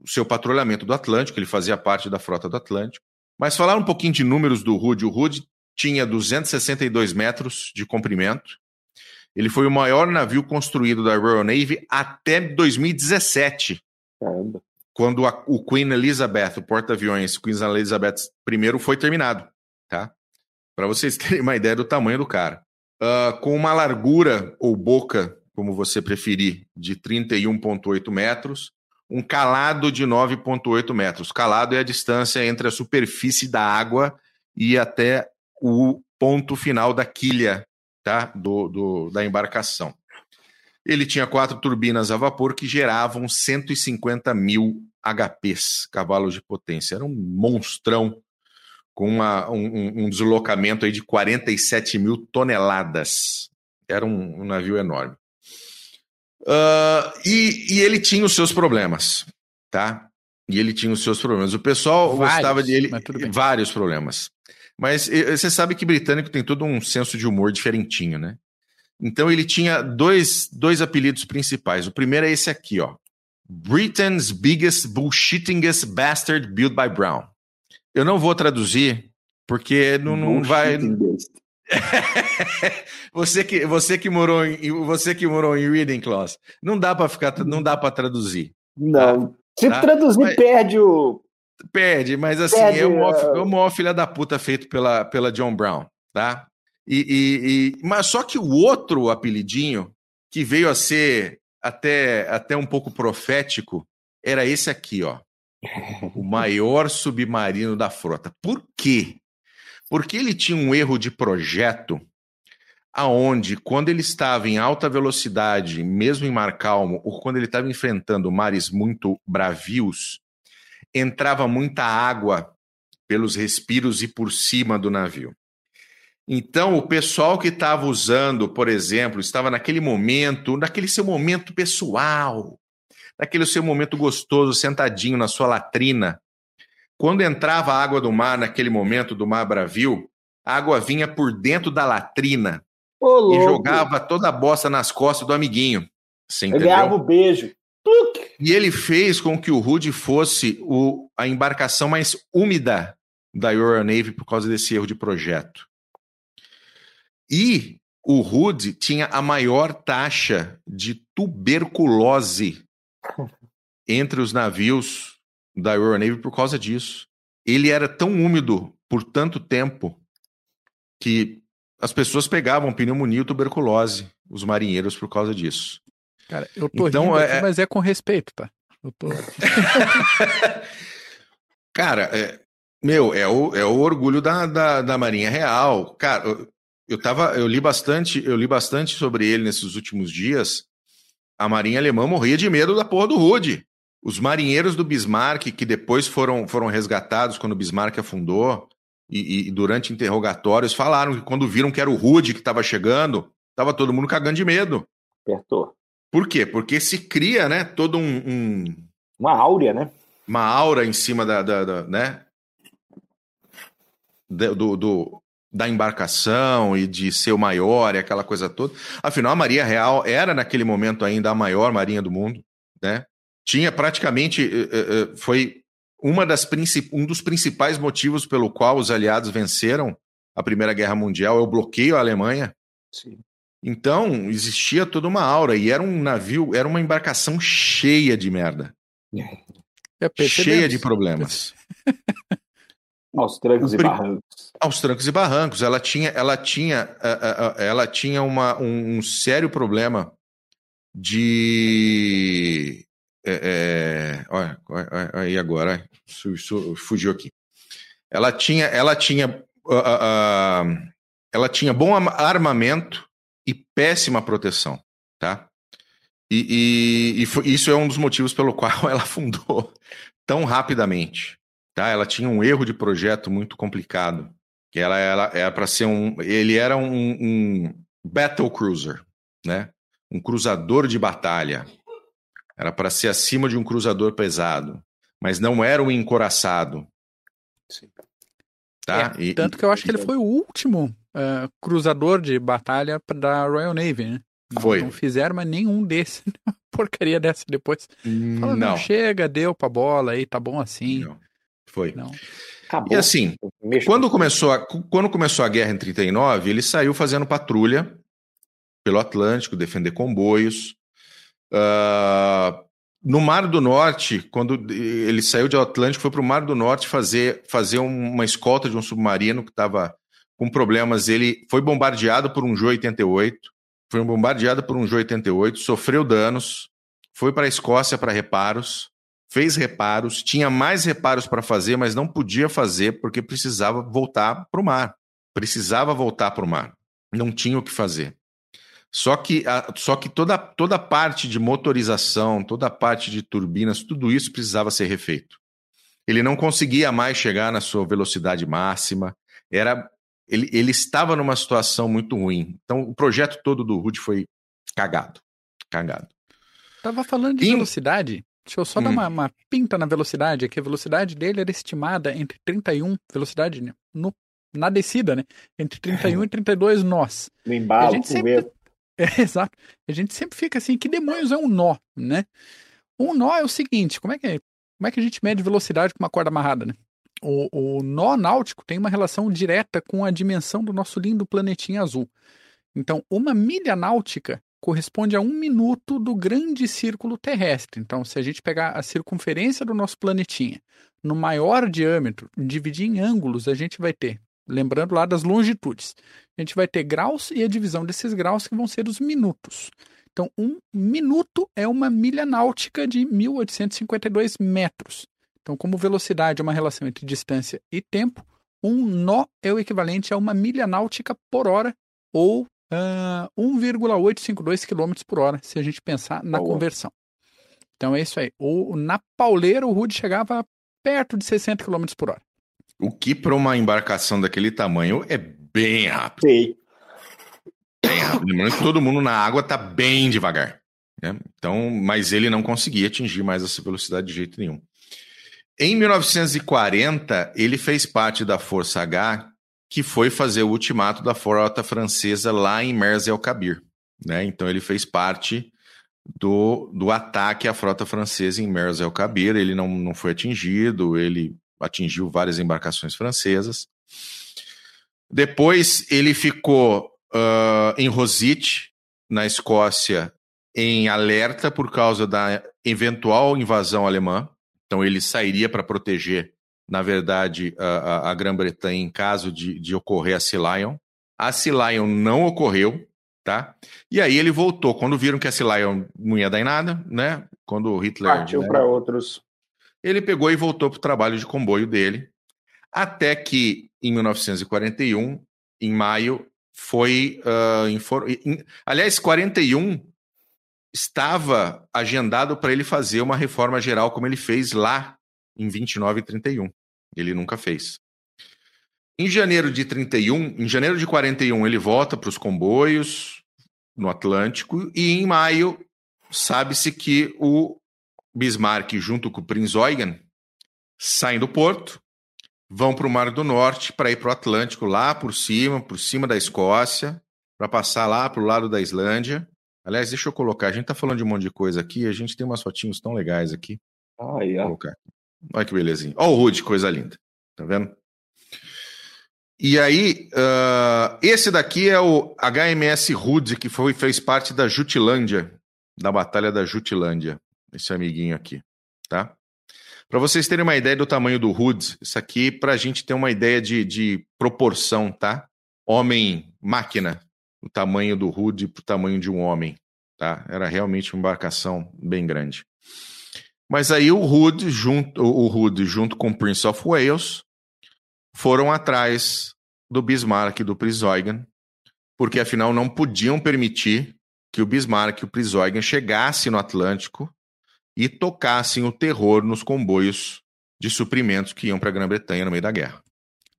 o seu patrulhamento do Atlântico, ele fazia parte da frota do Atlântico. Mas falar um pouquinho de números do HUD, o HUD tinha 262 metros de comprimento, ele foi o maior navio construído da Royal Navy até 2017. Caramba. Quando a, o Queen Elizabeth, o porta-aviões Queen Elizabeth I, foi terminado. Tá? Para vocês terem uma ideia do tamanho do cara. Uh, com uma largura ou boca, como você preferir, de 31,8 metros, um calado de 9,8 metros. Calado é a distância entre a superfície da água e até o ponto final da quilha tá? do, do, da embarcação. Ele tinha quatro turbinas a vapor que geravam 150 mil HPs, cavalos de potência. Era um monstrão com uma, um, um, deslocamento aí de 47 mil toneladas. Era um, um navio enorme. Uh, e, e, ele tinha os seus problemas, tá? E ele tinha os seus problemas. O pessoal vários, gostava de ele. Vários problemas. Mas você sabe que britânico tem todo um senso de humor diferentinho, né? Então ele tinha dois, dois apelidos principais. O primeiro é esse aqui, ó. Britain's biggest bullshittingest bastard built by Brown. Eu não vou traduzir porque não, não vai. você que você que morou em você que morou em Reading Class, não dá para ficar não dá para traduzir. Não. Tá? Se tá? traduzir Mas... perde o Perde, mas assim, Perde, é, o maior, é o maior filha da puta feito pela, pela John Brown, tá? E, e, e, mas só que o outro apelidinho, que veio a ser até, até um pouco profético, era esse aqui, ó. O maior submarino da frota. Por quê? Porque ele tinha um erro de projeto aonde, quando ele estava em alta velocidade, mesmo em mar calmo, ou quando ele estava enfrentando mares muito bravios, entrava muita água pelos respiros e por cima do navio. Então, o pessoal que estava usando, por exemplo, estava naquele momento, naquele seu momento pessoal, naquele seu momento gostoso, sentadinho na sua latrina. Quando entrava a água do mar, naquele momento do mar bravio, a água vinha por dentro da latrina Ô, e jogava toda a bosta nas costas do amiguinho. Você entendeu? ganhava o beijo. E ele fez com que o Rude fosse o, a embarcação mais úmida da Royal Navy por causa desse erro de projeto. E o Rude tinha a maior taxa de tuberculose entre os navios da Royal Navy por causa disso. Ele era tão úmido por tanto tempo que as pessoas pegavam pneumonia e tuberculose, os marinheiros, por causa disso. Cara, eu tô então, rindo aqui, é... mas é com respeito, tá? Eu tô... Cara, é, meu, é o, é o orgulho da, da, da Marinha Real. Cara, eu, eu, tava, eu li bastante, eu li bastante sobre ele nesses últimos dias. A Marinha Alemã morria de medo da porra do Rude. Os marinheiros do Bismarck, que depois foram, foram resgatados quando o Bismarck afundou, e, e durante interrogatórios, falaram que quando viram que era o Rude que estava chegando, estava todo mundo cagando de medo. Apertou. Por quê? Porque se cria, né, todo um, um... Uma áurea, né? Uma aura em cima da, da, da né? Do, do, da embarcação e de ser o maior e aquela coisa toda. Afinal, a Maria Real era naquele momento ainda a maior marinha do mundo, né? Tinha praticamente eh, eh, eh, foi uma das um dos principais motivos pelo qual os aliados venceram a Primeira Guerra Mundial é o bloqueio à Alemanha. Sim. Então, existia toda uma aura e era um navio, era uma embarcação cheia de merda. É, cheia de problemas. Aos trancos e barrancos. Aos trancos e barrancos. Ela tinha, ela tinha, ela tinha uma, um, um sério problema de. É, é, olha, aí agora, fugiu aqui. Ela tinha, ela tinha, uh, uh, ela tinha bom armamento e péssima proteção, tá? E, e, e foi, isso é um dos motivos pelo qual ela fundou tão rapidamente. Tá? Ela tinha um erro de projeto muito complicado. Que ela, ela era para ser um. Ele era um, um battle cruiser, né? Um cruzador de batalha. Era para ser acima de um cruzador pesado, mas não era um encoraçado. Sim. Tá? É, e, tanto que eu acho que ele foi o último uh, cruzador de batalha da Royal Navy, né? Foi. Não fizeram mais nenhum desses. Porcaria dessa depois. Fala, não. não. chega, deu pra bola aí, tá bom assim. Não. Foi. Não. Acabou. E assim, quando começou, a, quando começou a guerra em 39, ele saiu fazendo patrulha pelo Atlântico, defender comboios. Uh, no Mar do Norte, quando ele saiu do Atlântico, foi para o Mar do Norte fazer, fazer uma escolta de um submarino que estava com problemas. Ele foi bombardeado por um Ju-88, foi bombardeado por um Ju-88, sofreu danos, foi para a Escócia para reparos fez reparos, tinha mais reparos para fazer, mas não podia fazer porque precisava voltar para o mar. Precisava voltar para o mar. Não tinha o que fazer. Só que, a, só que toda, toda a parte de motorização, toda a parte de turbinas, tudo isso precisava ser refeito. Ele não conseguia mais chegar na sua velocidade máxima. Era, ele, ele estava numa situação muito ruim. Então, o projeto todo do Rude foi cagado. Cagado. Tava falando de velocidade. Deixa eu só hum. dar uma, uma, pinta na velocidade, que a velocidade dele era estimada entre 31, velocidade no, na descida, né? Entre 31 e 32 nós. No embalo, a gente sempre... É, exato. A gente sempre fica assim, que demônios é um nó, né? Um nó é o seguinte, como é que, é, como é que a gente mede velocidade com uma corda amarrada, né? O, o nó náutico tem uma relação direta com a dimensão do nosso lindo planetinha azul. Então, uma milha náutica corresponde a um minuto do grande círculo terrestre. Então, se a gente pegar a circunferência do nosso planetinha no maior diâmetro, dividir em ângulos, a gente vai ter, lembrando lá das longitudes, a gente vai ter graus e a divisão desses graus que vão ser os minutos. Então, um minuto é uma milha náutica de 1852 metros. Então, como velocidade é uma relação entre distância e tempo, um nó é o equivalente a uma milha náutica por hora ou uh, 1,852 km por hora, se a gente pensar na Boa. conversão. Então é isso aí. O, na pauleira, o Rude chegava perto de 60 km por hora. O que para uma embarcação daquele tamanho é bem rápido. Sim. Bem rápido. Lembrando que todo mundo na água está bem devagar. Né? Então, mas ele não conseguia atingir mais essa velocidade de jeito nenhum. Em 1940, ele fez parte da Força H, que foi fazer o ultimato da frota francesa lá em Mers el Kabir. Né? Então ele fez parte do, do ataque à frota francesa em Mers el Kabir. Ele não, não foi atingido, ele atingiu várias embarcações francesas. Depois ele ficou uh, em Rosite, na Escócia, em alerta por causa da eventual invasão alemã. Então ele sairia para proteger na verdade, a, a Grã-Bretanha em caso de, de ocorrer a Sea Lion. A Sea Lion não ocorreu, tá? E aí ele voltou. Quando viram que a Sea Lion não ia dar em nada, né? Quando o Hitler. Partiu né? para outros. Ele pegou e voltou para o trabalho de comboio dele. Até que, em 1941, em maio, foi. Uh, infor... Aliás, 41 estava agendado para ele fazer uma reforma geral, como ele fez lá em 29 e 31. Ele nunca fez. Em janeiro de 31, em janeiro de 41, ele volta para os comboios no Atlântico, e em maio, sabe-se que o Bismarck, junto com o Prinz Eugen, saem do porto, vão para o Mar do Norte para ir para o Atlântico, lá por cima, por cima da Escócia, para passar lá para o lado da Islândia. Aliás, deixa eu colocar, a gente está falando de um monte de coisa aqui, a gente tem umas fotinhos tão legais aqui. Aí, Vou colocar. Olha que belezinha. Olha o Rude, coisa linda. Tá vendo? E aí, uh, esse daqui é o HMS Rude, que foi, fez parte da Jutilândia, da Batalha da Jutilândia. Esse amiguinho aqui, tá? Para vocês terem uma ideia do tamanho do Hood, isso aqui para a gente ter uma ideia de, de proporção, tá? Homem-máquina, o tamanho do Hood para o tamanho de um homem, tá? Era realmente uma embarcação bem grande. Mas aí o Hood junto, o Hood, junto com o Prince of Wales foram atrás do Bismarck e do Eugen, porque afinal não podiam permitir que o Bismarck e o Eugen chegassem no Atlântico e tocassem o terror nos comboios de suprimentos que iam para a Grã-Bretanha no meio da guerra.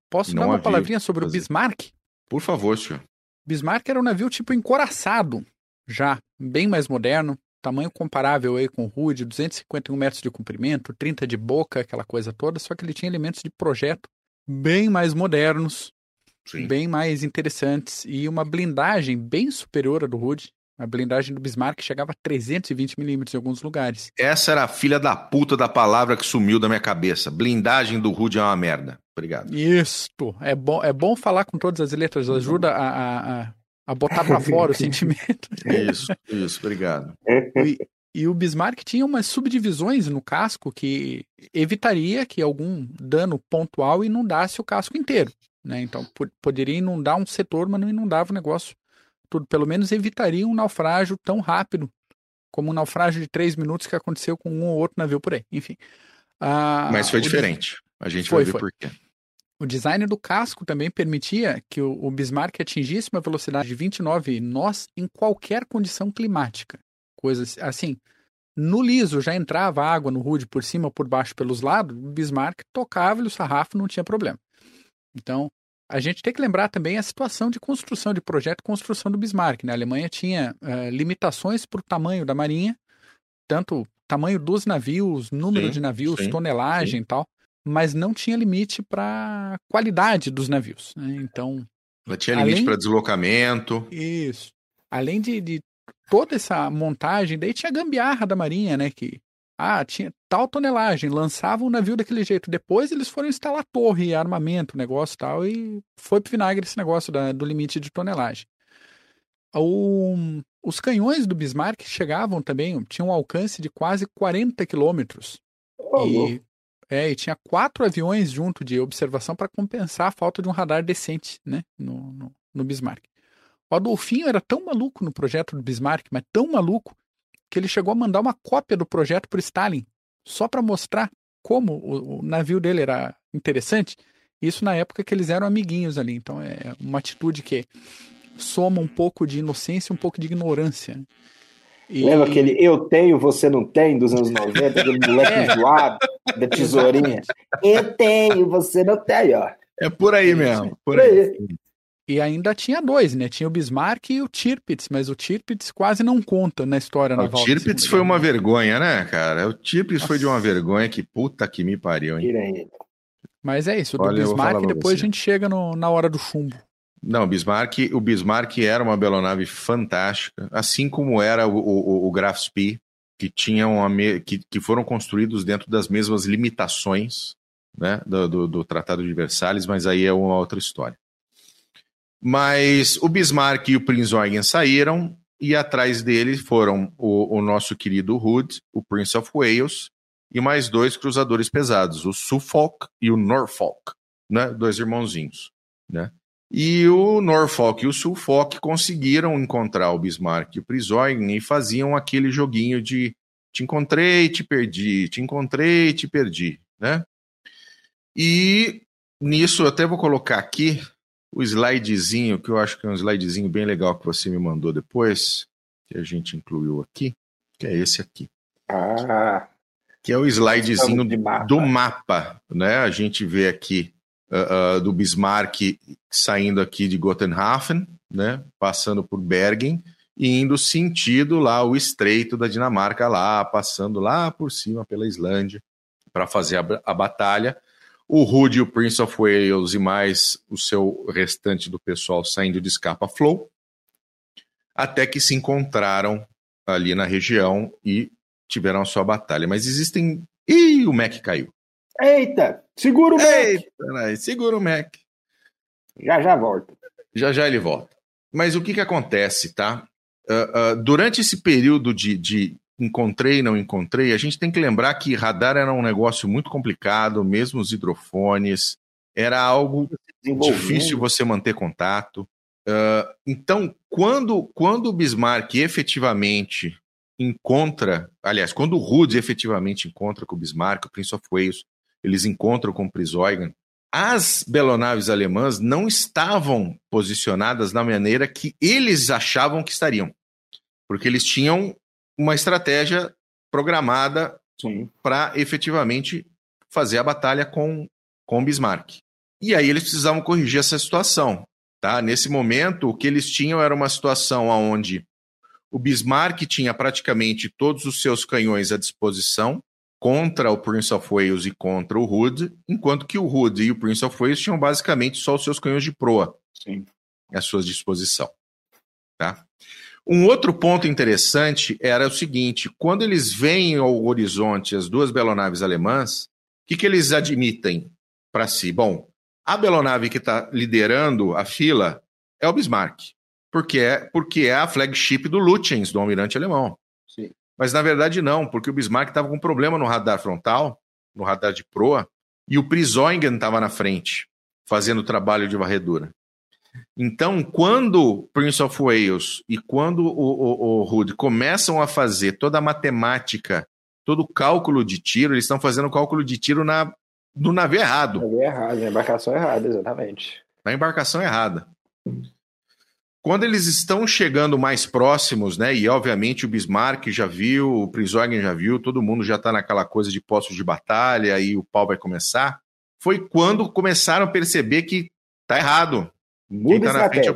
Posso Não dar uma palavrinha sobre o fazer. Bismarck? Por favor, senhor. Bismarck era um navio tipo encoraçado, já bem mais moderno, tamanho comparável aí com o Rude, 251 metros de comprimento, 30 de boca, aquela coisa toda, só que ele tinha elementos de projeto bem mais modernos, Sim. bem mais interessantes e uma blindagem bem superior à do Rude. A blindagem do Bismarck chegava a 320 milímetros em alguns lugares. Essa era a filha da puta da palavra que sumiu da minha cabeça. Blindagem do Rude é uma merda. Obrigado. Isto, é bom, é bom falar com todas as letras, ajuda a, a, a, a botar para fora o sentimento. Isso, isso, obrigado. E, e o Bismarck tinha umas subdivisões no casco que evitaria que algum dano pontual inundasse o casco inteiro. Né? Então, po- poderia inundar um setor, mas não inundava o negócio tudo. Pelo menos evitaria um naufrágio tão rápido como um naufrágio de três minutos que aconteceu com um ou outro navio por aí. Enfim. Ah, Mas foi diferente. A gente Foi, vai ver foi. por quê. O design do casco também permitia que o, Bismarck atingisse uma velocidade de 29 nós em qualquer condição climática. Coisas assim. No liso já entrava água no rude por cima por baixo pelos lados, o Bismarck tocava-lhe o sarrafo, não tinha problema. Então, a gente tem que lembrar também a situação de construção de projeto construção do Bismarck. né? A Alemanha tinha eh, limitações para o tamanho da marinha, tanto tamanho dos navios, número Sim, de navios, sim, tonelagem e tal, mas não tinha limite para qualidade dos navios. né? Então, Ela tinha limite Além- para deslocamento. isso. Além de, de toda essa montagem, daí tinha a gambiarra da Marinha, né? Que ah, tinha tal tonelagem, lançavam o navio daquele jeito. Depois eles foram instalar torre, armamento, negócio e tal, e foi pro vinagre esse negócio da- do limite de tonelagem. O- os canhões do Bismarck chegavam também, tinham um alcance de quase 40 quilômetros. E, é, e tinha quatro aviões junto de observação para compensar a falta de um radar decente né, no, no, no Bismarck. O Adolfinho era tão maluco no projeto do Bismarck, mas tão maluco, que ele chegou a mandar uma cópia do projeto para Stalin, só para mostrar como o, o navio dele era interessante. Isso na época que eles eram amiguinhos ali. Então é uma atitude que soma um pouco de inocência e um pouco de ignorância. né? E- Lembra aquele eu tenho, você não tem, dos anos 90, aquele moleque É. zoado, da tesourinha. Eu tenho, você não tem, ó. É por aí mesmo. Por Por aí. aí. E ainda tinha dois, né? Tinha o Bismarck e o Tirpitz, mas o Tirpitz quase não conta na história O naval. da Tirpitz foi uma vergonha, né, cara? O Tirpitz foi de uma vergonha que puta que me pariu, hein? Mas é isso, o do Olha, falar Bismarck depois você. a gente chega no- na hora do chumbo. Não, o Bismarck, o Bismarck era uma belonave fantástica, assim como era o, o, o Graf Spee, que tinham que, que foram construídos dentro das mesmas limitações né, do, do, do Tratado de Versalhes, mas aí é uma outra história. Mas o Bismarck e o Prince Eugen saíram e atrás dele foram o, o nosso querido Hood, o Prince of Wales e mais dois cruzadores pesados, o Suffolk e o Norfolk, né, dois irmãozinhos, né? E o Norfolk e o Suffolk conseguiram encontrar o Bismarck e o Prisheugen e faziam aquele joguinho de te encontrei, te perdi, te encontrei, te perdi, né? E nisso eu até vou colocar aqui o slidezinho, que eu acho que é um slidezinho bem legal que você me mandou depois, que a gente incluiu aqui, que é esse aqui. Ah, que é o slidezinho mapa. do mapa, né? A gente vê aqui uh, uh, do Bismarck saindo aqui de Gotenhafen, né? Passando por Bergen e indo sentido lá o estreito da Dinamarca lá, passando lá por cima pela Islândia para fazer a, a, batalha. O Rude o Prince of Wales e mais o seu restante do pessoal saindo de Scapa Flow, até que se encontraram ali na região e tiveram a sua batalha. Mas existem. Ih, o Mac caiu. Eita! Segura o Mac! Eita, segura o Mac. Já já volta. Já já ele volta. Mas o que, que acontece, tá? Uh, uh, durante esse período de, de encontrei não encontrei, a gente tem que lembrar que radar era um negócio muito complicado, mesmo os hidrofones, era algo difícil você manter contato. Uh, então, quando, quando o Bismarck efetivamente encontra, aliás, quando o Rude efetivamente encontra com o Bismarck, o Prince of Wales, eles encontram com o Priseugen, as belonaves alemãs não estavam posicionadas da maneira que eles achavam que estariam, porque eles tinham uma estratégia programada para efetivamente fazer a batalha com, com Bismarck. E aí eles precisavam corrigir essa situação. Tá? Nesse momento, o que eles tinham era uma situação onde o Bismarck tinha praticamente todos os seus canhões à disposição, contra o Prince of Wales e contra o Hood, enquanto que o Hood e o Prince of Wales tinham basicamente só os seus canhões de proa Sim. à sua disposição. Tá? Um outro ponto interessante era o seguinte: quando eles veem ao horizonte as duas belonaves alemãs, o que, que eles admitem para si? Bom, a belonave que está liderando a fila é o Bismarck, porque é, porque é a flagship do Lutyens, do almirante alemão. Mas na verdade não, porque o Bismarck estava com um problema no radar frontal, no radar de proa, e o Prisoingen estava na frente, fazendo o trabalho de varredura. Então, quando Prince of Wales e quando o, o, o Hood começam a fazer toda a matemática, todo o cálculo de tiro, eles estão fazendo o cálculo de tiro na, no navio errado. Navio errado, na embarcação errada, exatamente. Na embarcação errada. Quando eles estão chegando mais próximos, né? E obviamente o Bismarck já viu, o Prisoggen já viu, todo mundo já está naquela coisa de postos de batalha e o pau vai começar. Foi quando começaram a perceber que tá errado. Muda Quem tá na frente é o.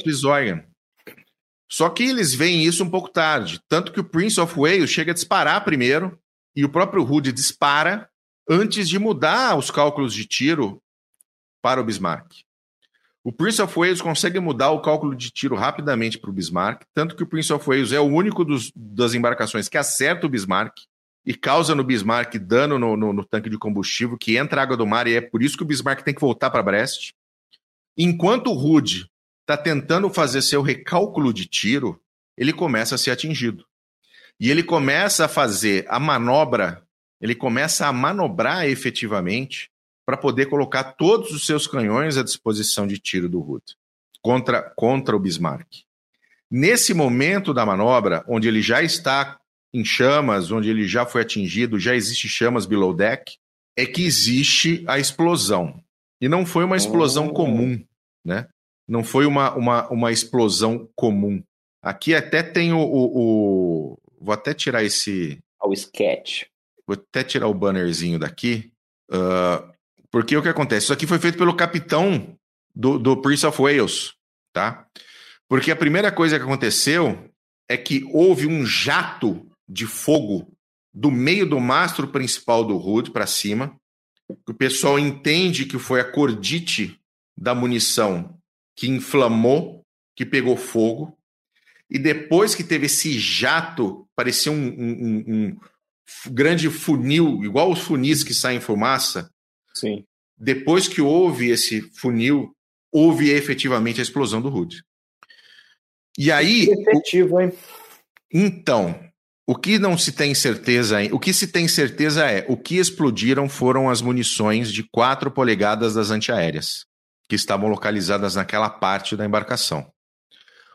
Só que eles veem isso um pouco tarde. Tanto que o Prince of Wales chega a disparar primeiro e o próprio Hood dispara antes de mudar os cálculos de tiro para o Bismarck. O Prince of Wales consegue mudar o cálculo de tiro rapidamente para o Bismarck, tanto que o Prince of Wales é o único dos, das embarcações que acerta o Bismarck e causa no Bismarck dano no, no, no tanque de combustível, que entra água do mar, e é por isso que o Bismarck tem que voltar para Brest. Enquanto o Hood está tentando fazer seu recálculo de tiro, ele começa a ser atingido. E ele começa a fazer a manobra, ele começa a manobrar efetivamente para poder colocar todos os seus canhões à disposição de tiro do Hood contra, contra o Bismarck. Nesse momento da manobra, onde ele já está em chamas, onde ele já foi atingido, já existe chamas below deck, é que existe a explosão. E não foi uma explosão oh. comum, né? Não foi uma, uma, uma explosão comum. Aqui até tem o, o, o... Vou até tirar esse. O sketch. Vou até tirar o bannerzinho daqui. Uh, porque o que acontece? Isso aqui foi feito pelo capitão do, do Prince of Wales, tá? Porque a primeira coisa que aconteceu é que houve um jato de fogo do meio do mastro principal do Hood para cima. O pessoal entende que foi a cordite da munição que inflamou, que pegou fogo. E depois que teve esse jato, parecia um, um, um, um grande funil, igual os funis que saem fumaça, Sim. Depois que houve esse funil, houve efetivamente a explosão do Rude. E aí. Efetivo, hein? Então, o que não se tem certeza, o que se tem certeza é o que explodiram foram as munições de 4 polegadas das antiaéreas. Que estavam localizadas naquela parte da embarcação.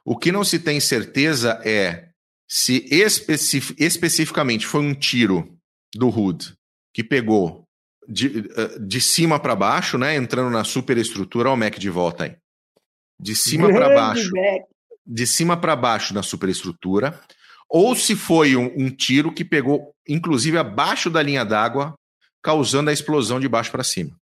O que não se tem certeza é se especif especificamente foi um tiro do Hood que pegou de, eh, de cima para baixo, né, entrando na superestrutura, o Mac de volta aí. De cima para baixo. Mac. De cima para baixo na superestrutura, ou se foi um, um tiro que pegou inclusive abaixo da linha d'água, causando a explosão de baixo para cima.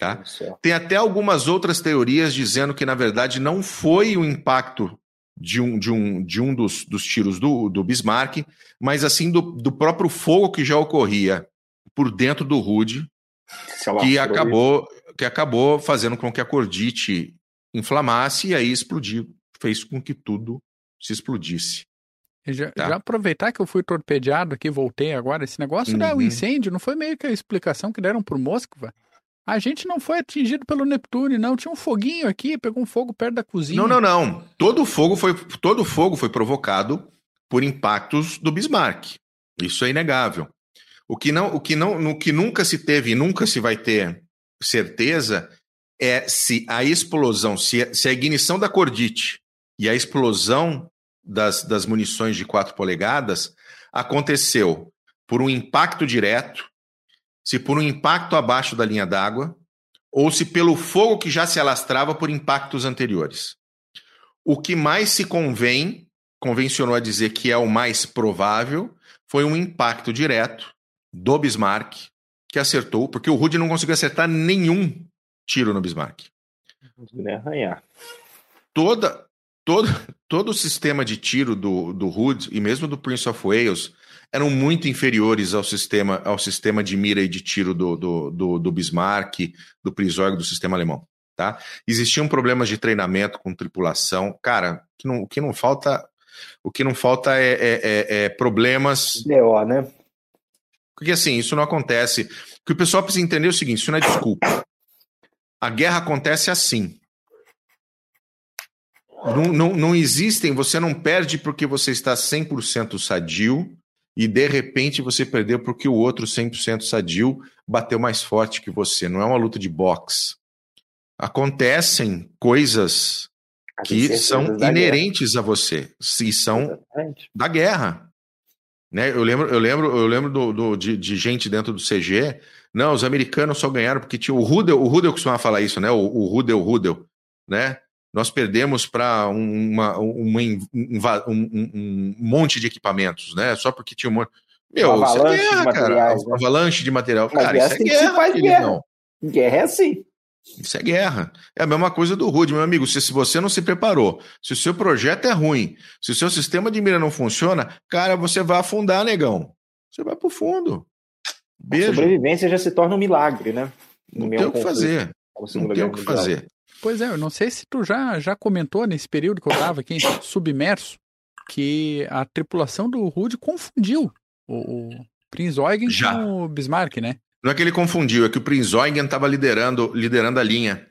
Tá? Tem até algumas outras teorias dizendo que, na verdade, não foi o impacto de um, de um, de um dos, dos tiros do, do Bismarck, mas assim do, do próprio fogo que já ocorria por dentro do Rude, que acabou, que acabou fazendo com que a cordite inflamasse e aí explodiu, fez com que tudo se explodisse. Já, tá. já, aproveitar que eu fui torpedeado aqui, voltei agora, esse negócio uhum. da o incêndio não foi meio que a explicação que deram por Moskva? A gente não foi atingido pelo Neptune, não. Tinha um foguinho aqui, pegou um fogo perto da cozinha. Não, não, não. Todo fogo foi, todo fogo foi provocado por impactos do Bismarck. Isso é inegável. O que não, o que não, no que nunca se teve e nunca se vai ter certeza é se a explosão, se a, se a ignição da cordite e a explosão das, das munições de 4 polegadas aconteceu por um impacto direto se por um impacto abaixo da linha d'água ou se pelo fogo que já se alastrava por impactos anteriores. O que mais se convém, convencionou a dizer que é o mais provável, foi um impacto direto do Bismarck, que acertou, porque o Rude não conseguiu acertar nenhum tiro no Bismarck. arranhar. Toda, todo, todo o sistema de tiro do, do Hood e mesmo do Prince of Wales eram muito inferiores ao sistema, ao sistema de mira e de tiro do, do, do, do Bismarck, do Prisorg, do sistema alemão. Tá? Existiam problemas de treinamento com tripulação. Cara, que não, o que não falta, o que não falta é, é, é, é problemas. DO, né? Porque assim, isso não acontece. O que o pessoal precisa entender é o seguinte: isso não é desculpa. A guerra acontece assim. Não, não, não existem, você não perde porque você está 100% sadio e de repente você perdeu porque o outro 100% sadio bateu mais forte que você. Não é uma luta de boxe. Acontecem coisas que são inerentes guerra. a você e são Exatamente. da guerra. Né? Eu lembro, eu lembro, eu lembro do, do de, de, gente dentro do CG. Não, os americanos só ganharam porque tinha o Rudel, o Rudel costumava falar isso, né? O, o Rudel, Rudel, né? Nós perdemos para uma, uma, um, um, monte de equipamentos, né? Só porque tinha um monte. Meu, uma avalanche isso é guerra, de cara. Né? avalanche de material. Mas cara, isso é guerra, faz guerra. Não. Guerra é assim. Isso é guerra. É a mesma coisa do Rude, meu amigo. Se, se você não se preparou, se o seu projeto é ruim, se o seu sistema de mira não funciona, cara, você vai afundar, negão. Você vai pro fundo. Beijo. A sobrevivência já se torna um milagre, né? No não tem o que fazer. Não tem o que fazer. Pois é, eu não sei se tu já, já comentou nesse período que eu estava aqui, submerso, que a tripulação do Rude confundiu o, o Prince Eugen já. com o Bismarck, né? Não é que ele confundiu, é que o Prince Eugen estava liderando, liderando a linha.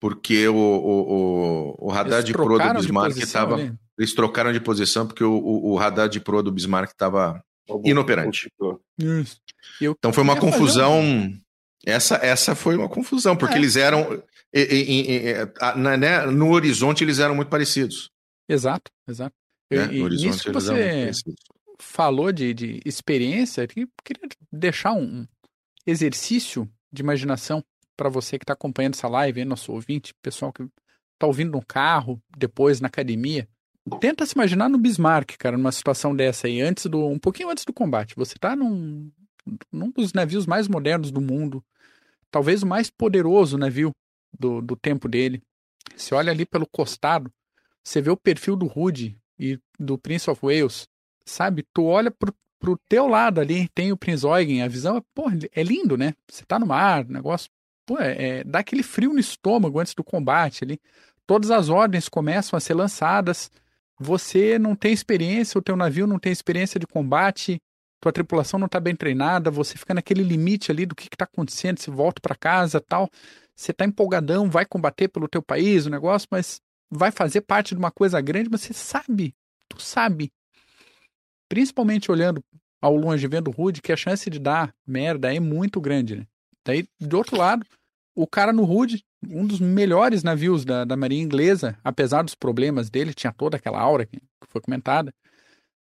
Porque o, o, o, o radar eles de pro do Bismarck estava. Eles trocaram de posição porque o, o, o radar de pro do Bismarck estava inoperante. Isso. Então foi uma confusão. Um... Essa, essa foi uma confusão, porque é. eles eram né, no horizonte eles eram muito parecidos. Exato, exato. Né? E, no horizonte que você falou de, de experiência, eu queria deixar um exercício de imaginação para você que está acompanhando essa live, nosso ouvinte, pessoal que está ouvindo no carro, depois na academia. Tenta se imaginar no Bismarck, cara, numa situação dessa aí, antes do, um pouquinho antes do combate. Você está num, num dos navios mais modernos do mundo, talvez o mais poderoso navio do, do tempo dele. Você olha ali pelo costado, você vê o perfil do Rude e do Prince of Wales, sabe? Tu olha pro, pro teu lado ali, tem o Prince Eugen, a visão é, pô, é lindo, né? Você tá no mar, negócio, pô, é, é, dá aquele frio no estômago antes do combate ali. Todas as ordens começam a ser lançadas, você não tem experiência, o teu navio não tem experiência de combate, tua tripulação não tá bem treinada, você fica naquele limite ali do que que tá acontecendo, se volta para casa tal você tá empolgadão, vai combater pelo teu país o negócio, mas vai fazer parte de uma coisa grande, mas você sabe, tu sabe, principalmente olhando ao longe, vendo o Rude, que a chance de dar merda é muito grande, né? Daí, do outro lado, o cara no Rude, um dos melhores navios da, da Marinha Inglesa, apesar dos problemas dele, tinha toda aquela aura que foi comentada.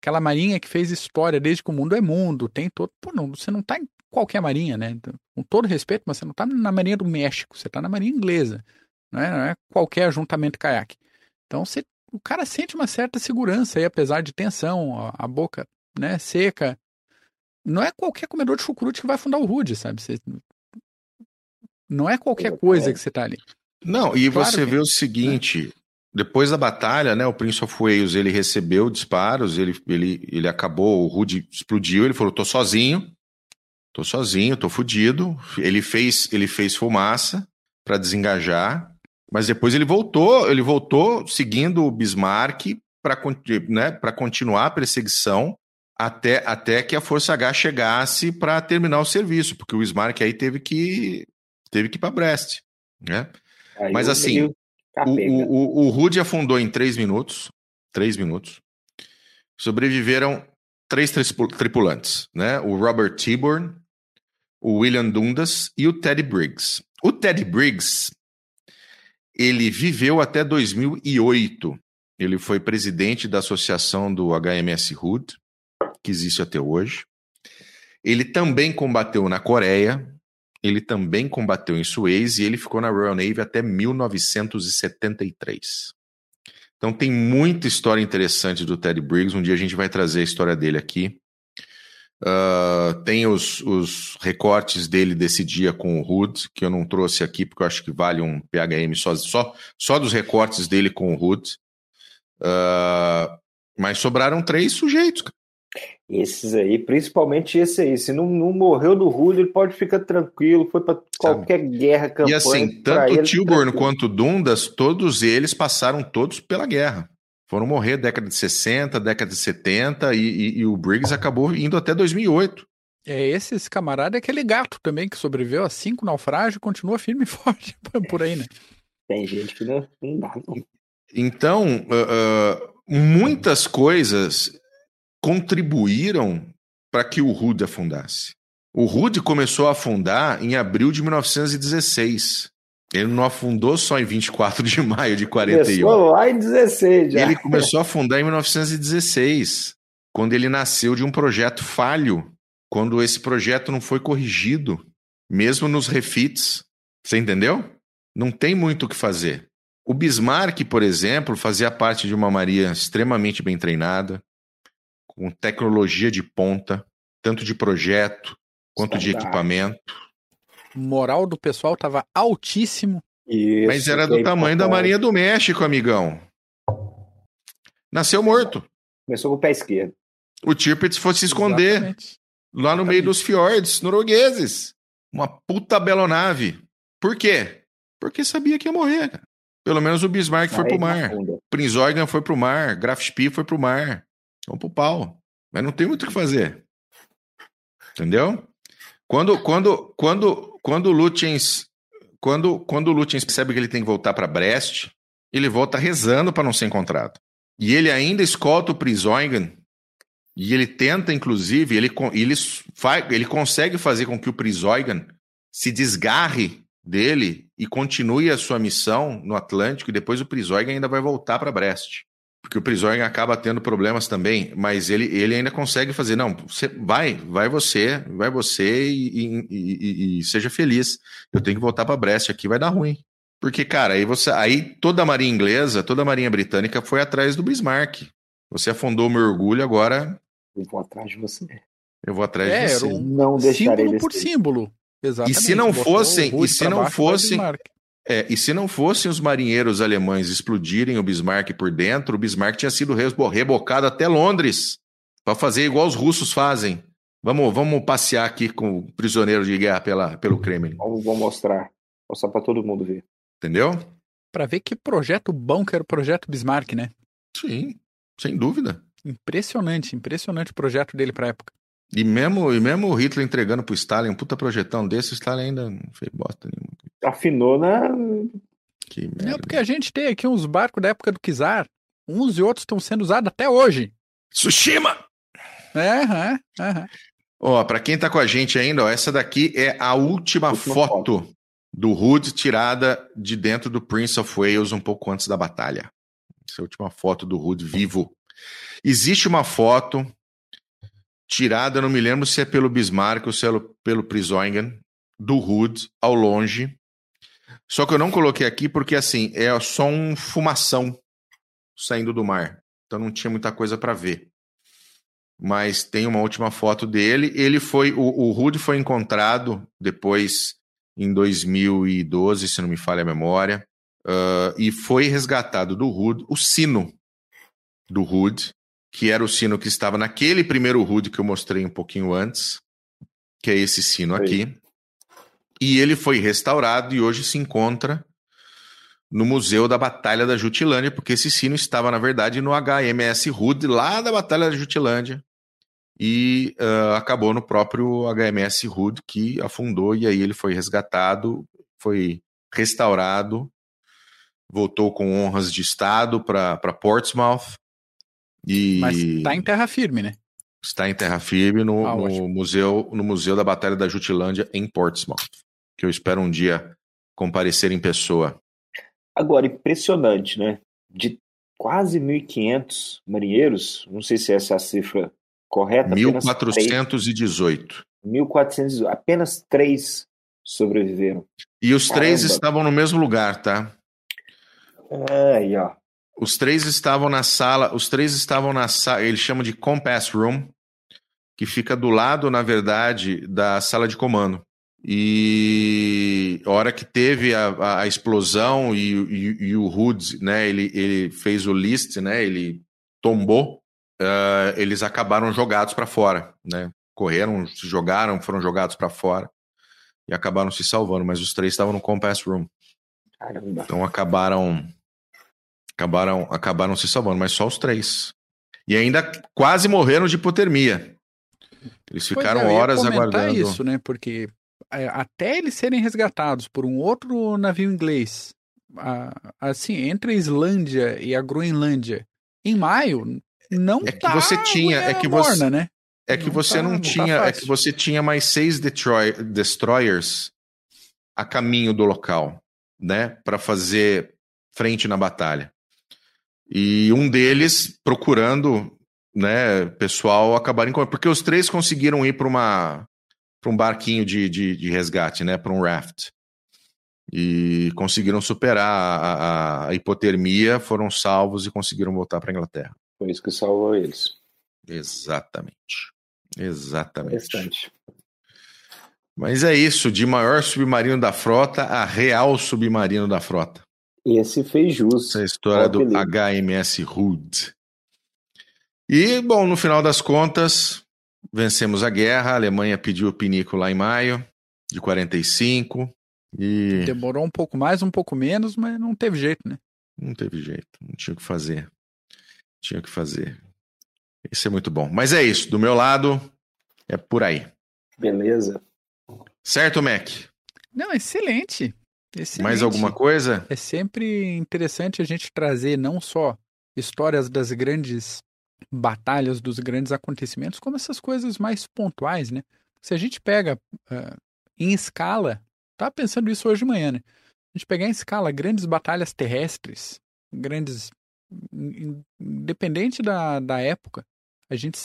Aquela marinha que fez história desde que o mundo é mundo, tem todo. Pô, não, você não tá em qualquer marinha, né? Então, com todo respeito, mas você não tá na marinha do México, você tá na marinha inglesa. Não é, não é qualquer ajuntamento caiaque. Então você, o cara sente uma certa segurança aí, apesar de tensão, a, a boca né, seca. Não é qualquer comedor de chucrute que vai fundar o Rude, sabe? Você, não é qualquer coisa que você tá ali. Não, e claro você que... vê o seguinte, depois da batalha, né, o Prince of Wales, ele recebeu disparos, ele, ele, ele acabou, o Rude explodiu, ele falou, tô sozinho, tô sozinho, tô fudido. Ele fez, ele fez fumaça para desengajar, mas depois ele voltou, ele voltou seguindo o Bismarck para né, continuar a perseguição até, até que a Força H chegasse para terminar o serviço, porque o Bismarck aí teve que teve que ir para Brest, né? Aí Mas assim, o, o, o, Rude afundou em três minutos, três minutos. Sobreviveram três tripulantes, né? O Robert Tiburn, o William Dundas e o Teddy Briggs. O Teddy Briggs, ele viveu até 2008. Ele foi presidente da associação do HMS Hood, que existe até hoje. Ele também combateu na Coreia, ele também combateu em Suez e ele ficou na Royal Navy até 1973. Então tem muita história interessante do Teddy Briggs. Um dia a gente vai trazer a história dele aqui. Uh, tem os, os, recortes dele desse dia com o Hood, que eu não trouxe aqui porque eu acho que vale um PHM só, só, só dos recortes dele com o Hood. Uh, mas sobraram três sujeitos. Esses aí, principalmente esse aí, se não, não morreu do Hood, ele pode ficar tranquilo, foi para qualquer Sabe? guerra, campanha. E assim, tanto o Tilburn quanto o Dundas, todos eles passaram todos pela guerra. Foram morrer década de 60, década de 70 e, e, e o Briggs acabou indo até 2008. É, esse, esse camarada é aquele gato também que sobreviveu a cinco naufrágios e continua firme e forte por aí, né? Tem gente que não, não dá, não. Então, uh, uh, muitas coisas contribuíram para que o RUD afundasse. O RUD começou a afundar em abril de 1916. Ele não afundou só em 24 de maio de 41. Começou lá em 16 já. Ele começou a afundar em 1916, quando ele nasceu de um projeto falho, quando esse projeto não foi corrigido, mesmo nos refits. Você entendeu? Não tem muito o que fazer. O Bismarck, por exemplo, fazia parte de uma marinha extremamente bem treinada, com tecnologia de ponta, tanto de projeto quanto de equipamento moral do pessoal estava altíssimo. Isso, Mas era do tamanho da Marinha do México, amigão. Nasceu morto. Começou com o pé esquerdo. O Tirpitz fosse se esconder Exatamente. lá no meio dos fiordes noruegueses. Uma puta belonave. Por quê? Porque sabia que ia morrer. Pelo menos o Bismarck foi pro mar. Prinz Eugen foi pro mar. Graf Spee foi pro mar. Vamos pro pau. Mas não tem muito o que fazer. Entendeu? Quando, quando, quando, quando o Lutens, quando, quando percebe que ele tem que voltar para Brest, ele volta rezando para não ser encontrado. E ele ainda escolta o Prisoingen e ele tenta, inclusive, ele, ele, ele consegue fazer com que o Prisoingen se desgarre dele e continue a sua missão no Atlântico, e depois o Prisoingen ainda vai voltar para Brest porque o Prizorg acaba tendo problemas também, mas ele, ele ainda consegue fazer, não, você, vai, vai você, vai você e, e, e, e seja feliz. Eu tenho que voltar para Brest aqui, vai dar ruim. Porque, cara, aí você, aí toda a marinha inglesa, toda a marinha britânica foi atrás do Bismarck. Você afundou o meu orgulho, agora. Eu vou atrás de você. Eu vou atrás é, de você. Um não deixarei símbolo por símbolo. Exatamente. E se não fossem, e se não fossem, é, e se não fossem os marinheiros alemães explodirem o Bismarck por dentro, o Bismarck tinha sido rebocado até Londres para fazer igual os russos fazem. Vamos, vamos passear aqui com o prisioneiro de guerra pela, pelo Kremlin. Vamos, vamos mostrar. Mostrar para todo mundo ver. Entendeu? Para ver que projeto bom que era o projeto Bismarck, né? Sim, sem dúvida. Impressionante, impressionante o projeto dele para época. E mesmo, e mesmo o Hitler entregando pro Stalin um puta projetão desse, o Stalin ainda não fez bosta nenhuma. Afinou na. Que merda. Não, porque a gente tem aqui uns barcos da época do Kizar. Uns e outros estão sendo usados até hoje. Tsushima! É, é, é. Ó, pra quem tá com a gente ainda, ó, essa daqui é a última, última foto, foto, do Hood tirada de dentro do Prince of Wales um pouco antes da batalha. Essa é a última foto do Hood vivo. Existe uma foto tirada, não me lembro se é pelo Bismarck ou se é pelo Prisoingen, do Hood ao longe. Só que eu não coloquei aqui porque assim, é só um fumação saindo do mar. Então não tinha muita coisa para ver. Mas tem uma última foto dele. Ele foi o, o Hood foi encontrado depois em 2012, se não me falha a memória, uh, e foi resgatado do Hood o sino do Hood, que era o sino que estava naquele primeiro Hood que eu mostrei um pouquinho antes, que é esse sino aqui. E ele foi restaurado e hoje se encontra no Museu da Batalha da Jutilândia, porque esse sino estava, na verdade, no HMS Hood, lá da Batalha da Jutilândia, e uh, acabou no próprio HMS Hood, que afundou, e aí ele foi resgatado, foi restaurado, voltou com honras de Estado para Portsmouth. E... Mas está em terra firme, né? Está em terra firme no, ah, no museu, no Museu da Batalha da Jutilândia, em Portsmouth, que eu espero um dia comparecer em pessoa. Agora, impressionante, né? De quase 1.500 marinheiros, não sei se essa é a cifra correta. 1418. 1418. Apenas três sobreviveram. E os Caramba. três estavam no mesmo lugar, tá? Aí, ó. Os três estavam na sala, os três estavam na sala, ele chama de Compass Room, que fica do lado, na verdade, da sala de comando. E a hora que teve a, a explosão e, e, e, o Hood, né, ele, ele fez o list, né, ele tombou, uh, eles acabaram jogados para fora, né? Correram, se jogaram, foram jogados para fora e acabaram se salvando, mas os três estavam no Compass Room. Caramba. Então acabaram acabaram acabaram se salvando, mas só os três. E ainda quase morreram de hipotermia. Eles ficaram é, horas aguardando. isso, né? Porque até eles serem resgatados por um outro navio inglês, assim, entre a Islândia e a Groenlândia, em maio, não é que tá você tinha, é que morna, você, né? É que não você tá, não, não tá tinha, tá é que você tinha mais seis Detroit, destroyers a caminho do local, né, para fazer frente na batalha. E um deles procurando, né, pessoal acabarem com, porque os três conseguiram ir para uma para um barquinho de, de, de resgate, né, para um raft. E conseguiram superar a, a, a hipotermia, foram salvos e conseguiram voltar para a Inglaterra. Foi isso que salvou eles. Exatamente. Exatamente. Mas é isso, de maior submarino da frota a real submarino da frota. Esse fez jus. Essa é a história do HMS Hood. E, bom, no final das contas, vencemos a guerra. A Alemanha pediu o pinico lá em maio de 45. E... Demorou um pouco mais, um pouco menos, mas não teve jeito, né? Não teve jeito, não tinha o que fazer. Tinha que fazer. Isso é muito bom. Mas é isso. Do meu lado, é por aí. Beleza. Certo, Mac? Não, excelente. excelente. Mais alguma coisa? É sempre interessante a gente trazer não só histórias das grandes batalhas, dos grandes acontecimentos, como essas coisas mais pontuais, né? Se a gente pega uh, em escala, tá pensando isso hoje de manhã, né? A gente pegar em escala grandes batalhas terrestres, grandes independente da, da época, a gente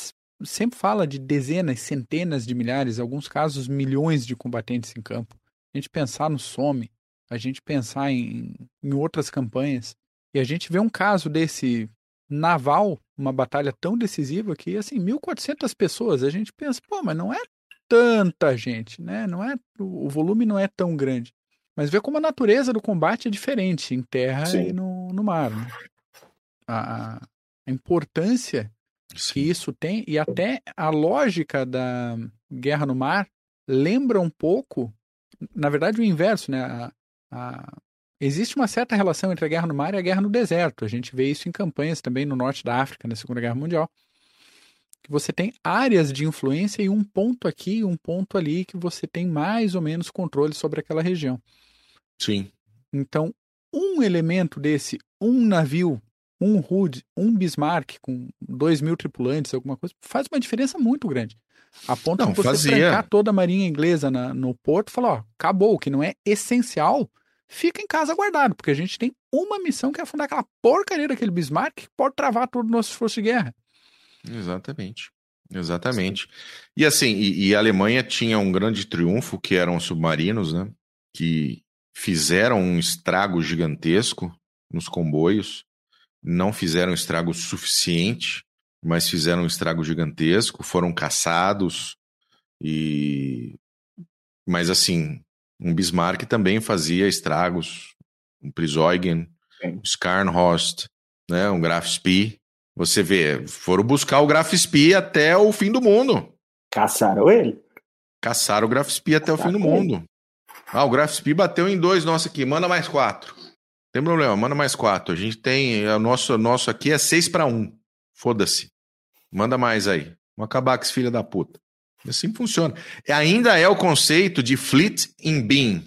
sempre fala de dezenas, centenas de milhares, em alguns casos milhões de combatentes em campo. A gente pensar no Some, a gente pensar em, em outras campanhas, e a gente vê um caso desse naval, uma batalha tão decisiva que, assim, 1.400 pessoas, a gente pensa, pô, mas não é tanta gente, né? Não é, o volume não é tão grande. Mas vê como a natureza do combate é diferente em terra Sim. e no, no mar. Né? a, a importância Sim. que isso tem e até a lógica da guerra no mar lembra um pouco, na verdade, o inverso, né? A, a, existe uma certa relação entre a guerra no mar e a guerra no deserto. A gente vê isso em campanhas também no norte da África, na Segunda Guerra Mundial. Que você tem áreas de influência e um ponto aqui e um ponto ali que você tem mais ou menos controle sobre aquela região. Sim. Então, um elemento desse, um navio um Hood, um Bismarck com dois mil tripulantes, alguma coisa, faz uma diferença muito grande. A ponto Não, de você fazia. trancar toda a marinha inglesa na- no porto e falar, ó, acabou, que não é essencial, fica em casa guardado, porque a gente tem uma missão que é afundar aquela porcaria daquele Bismarck que pode travar todo o nosso esforço de guerra. Exatamente. Exatamente. E assim, e, e a Alemanha tinha um grande triunfo, que eram os submarinos, né? Que fizeram um estrago gigantesco nos comboios. Não fizeram estrago suficiente, mas fizeram um estrago gigantesco, foram caçados e mas assim, um Bismarck também fazia estragos, um Priseugen, Sim. um Scharnhorst, né, um Graf Spee. Você vê, foram buscar o Graf Spee até o fim do mundo. Caçaram ele? Caçaram o Graf Spee até o fim do Caçaram mundo. Ah, o Graf Spee bateu em dois, nossa aqui, manda mais quatro. Tem problema, manda mais quatro. A gente tem, o nosso, nosso aqui é seis para um. Foda-se. Manda mais aí. Vamos acabar com esse filho da puta. Assim funciona. Ainda é o conceito de fleet in beam.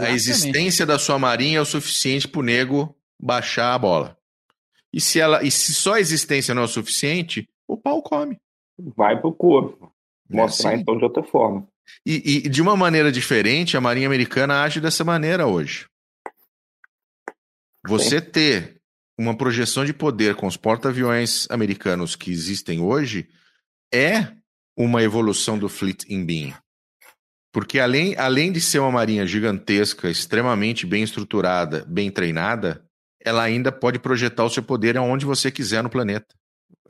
A, existência da sua marinha é o suficiente pro nego baixar a bola. E se, ela, e se só a existência não é o suficiente, o pau come. Vai pro corpo. É Mostrar assim. então de outra forma. E, e de uma maneira diferente, a Marinha Americana age dessa maneira hoje. Você ter uma projeção de poder com os porta-aviões americanos que existem hoje é uma evolução do Fleet in Beam. Porque além, além de ser uma marinha gigantesca, extremamente bem estruturada, bem treinada, ela ainda pode projetar o seu poder aonde você quiser no planeta.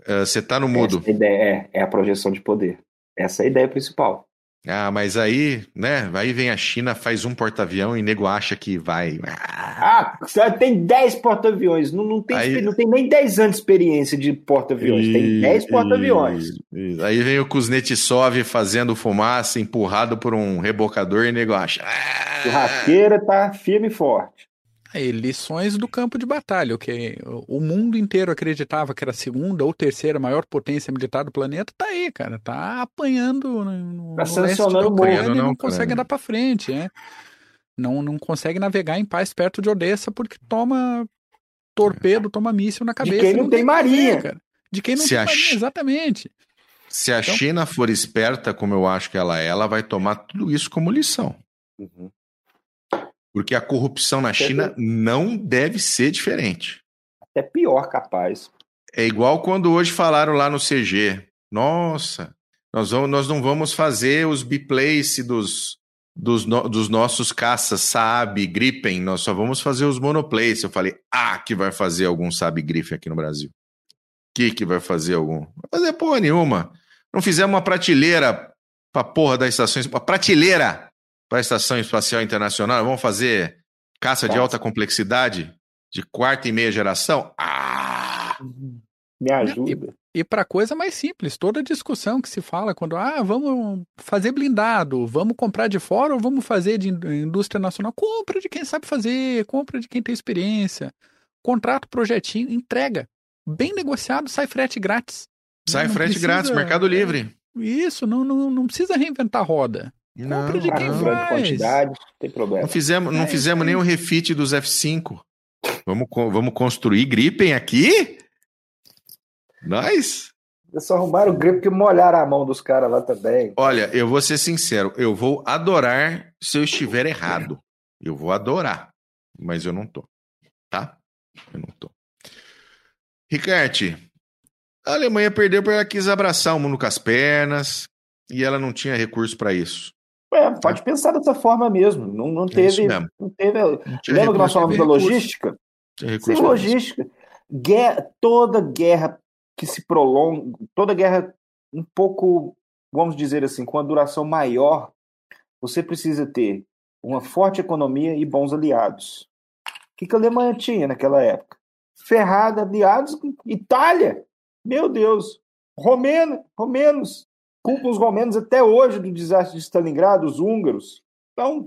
Eh, Você está no mudo. Essa ideia é, é a projeção de poder. Essa é a ideia principal. Ah, mas aí, né? Aí vem a China, faz um porta-avião e nego acha que vai. Ah, tem 10 porta-aviões. Não, não, tem, Aí- não tem nem 10 anos de experiência de porta-aviões. Tem 10 porta-aviões. Aí vem o Kuznetsov fazendo fumaça, empurrado por um rebocador e nego acha. Ah, Churrasqueira tá firme e forte. Aí, lições do campo de batalha, o que o mundo inteiro acreditava que era a segunda ou terceira maior potência militar do planeta, tá aí, cara, tá apanhando no, no Tá leste da sancionando o e Na não Ucrânia. consegue andar pra frente, né? Não, não consegue navegar em paz perto de Odessa porque toma torpedo, toma míssil na cabeça. quem não tem o que fazer, marinha. cara. De quem não Se tem a marinha, Chi- exatamente. Se a Então- China for esperta, como eu acho que ela é, ela vai tomar tudo isso como lição. Porque a corrupção na China não deve ser diferente. Até pior, capaz. É igual quando hoje falaram lá no CG. Nossa, nós, vamos, nós não vamos fazer os biplace dos, dos, no- dos nossos caças Saab, Gripen, nós só vamos fazer os monoplace. Eu falei, ah, que vai fazer algum Saab Gripen aqui no Brasil. Que que vai fazer algum? Vai fazer porra nenhuma. Não fizemos uma prateleira pra porra da estação, uma prateleira para a Estação Espacial Internacional. Vamos fazer caça de alta complexidade de quarta e meia geração? Ah! Me ajuda. E para coisa mais simples, toda discussão que se fala quando, ah, vamos fazer blindado, vamos comprar de fora ou vamos fazer de in- indústria nacional? Compra de quem sabe fazer, compra de quem tem experiência. Contrato, projetinho, entrega. Bem negociado, sai frete grátis. Sai Não frete precisa- grátis, Mercado Livre. Isso, não, não, não precisa reinventar a roda. Compra de quem grande faz. quantidade, não tem problema. Não fizemos, não É, fizemos isso nem o refit dos F5. Vamos, vamos construir Gripen aqui? Nós? Eles só arrumaram o grip que molharam a mão dos caras lá também. Olha, eu vou ser sincero, eu vou adorar se eu estiver errado. Eu vou adorar, mas eu não tô. Tá? Eu não tô. Ricarte, a Alemanha perdeu porque ela quis abraçar o mundo com as pernas e ela não tinha recurso para isso. É, pode pensar dessa forma mesmo. Não, não É teve. mesmo. não teve Não lembra que nós falamos da logística? Sem logística. Guerra, toda guerra que se prolonga, toda guerra um pouco, vamos dizer assim, com a duração maior, você precisa ter uma forte economia e bons aliados. O que, que a Alemanha tinha naquela época? Ferrada, aliados, Itália. Meu Deus. Romena, romenos. Culpam os romenos até hoje do desastre de Stalingrado, os húngaros. Então,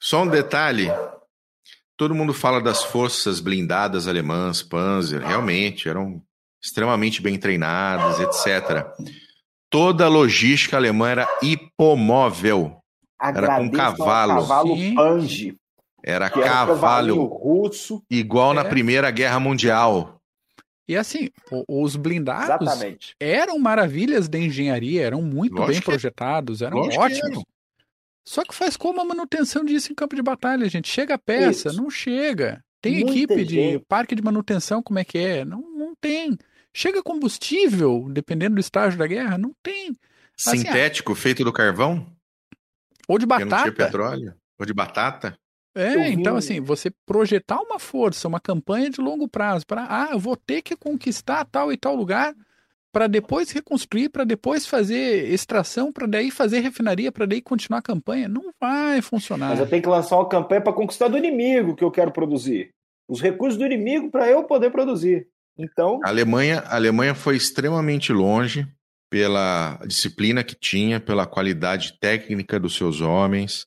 Só um detalhe. Todo mundo fala das forças blindadas alemãs, Panzer, realmente eram extremamente bem treinadas, etc. Toda a logística alemã era hipomóvel, agradeço ao cavalo. cavalo Sim. Pange. era que era um cavalo, russo. igual na É. Primeira Guerra Mundial. E assim, os blindados Exatamente. eram maravilhas de engenharia, eram muito Lógico bem que- projetados, eram que ótimos. eram. Só que faz como a manutenção disso em campo de batalha, gente? Chega a peça? Isso. Não chega. Tem Muita equipe de gente- parque de manutenção, como é que é? Não, não tem. Chega combustível, dependendo do estágio da guerra? Não tem. Assim, Sintético, feito do carvão, Ou de porque não tinha batata. petróleo. Ou de batata. É, então assim, você projetar uma força, uma campanha de longo prazo para, ah, eu vou ter que conquistar tal e tal lugar para depois reconstruir, para depois fazer extração, para daí fazer refinaria, para daí continuar a campanha, não vai funcionar. Mas eu tenho que lançar uma campanha para conquistar do inimigo que eu quero produzir. Os recursos do inimigo para eu poder produzir. Então, A Alemanha, a Alemanha foi extremamente longe pela disciplina que tinha, pela qualidade técnica dos seus homens,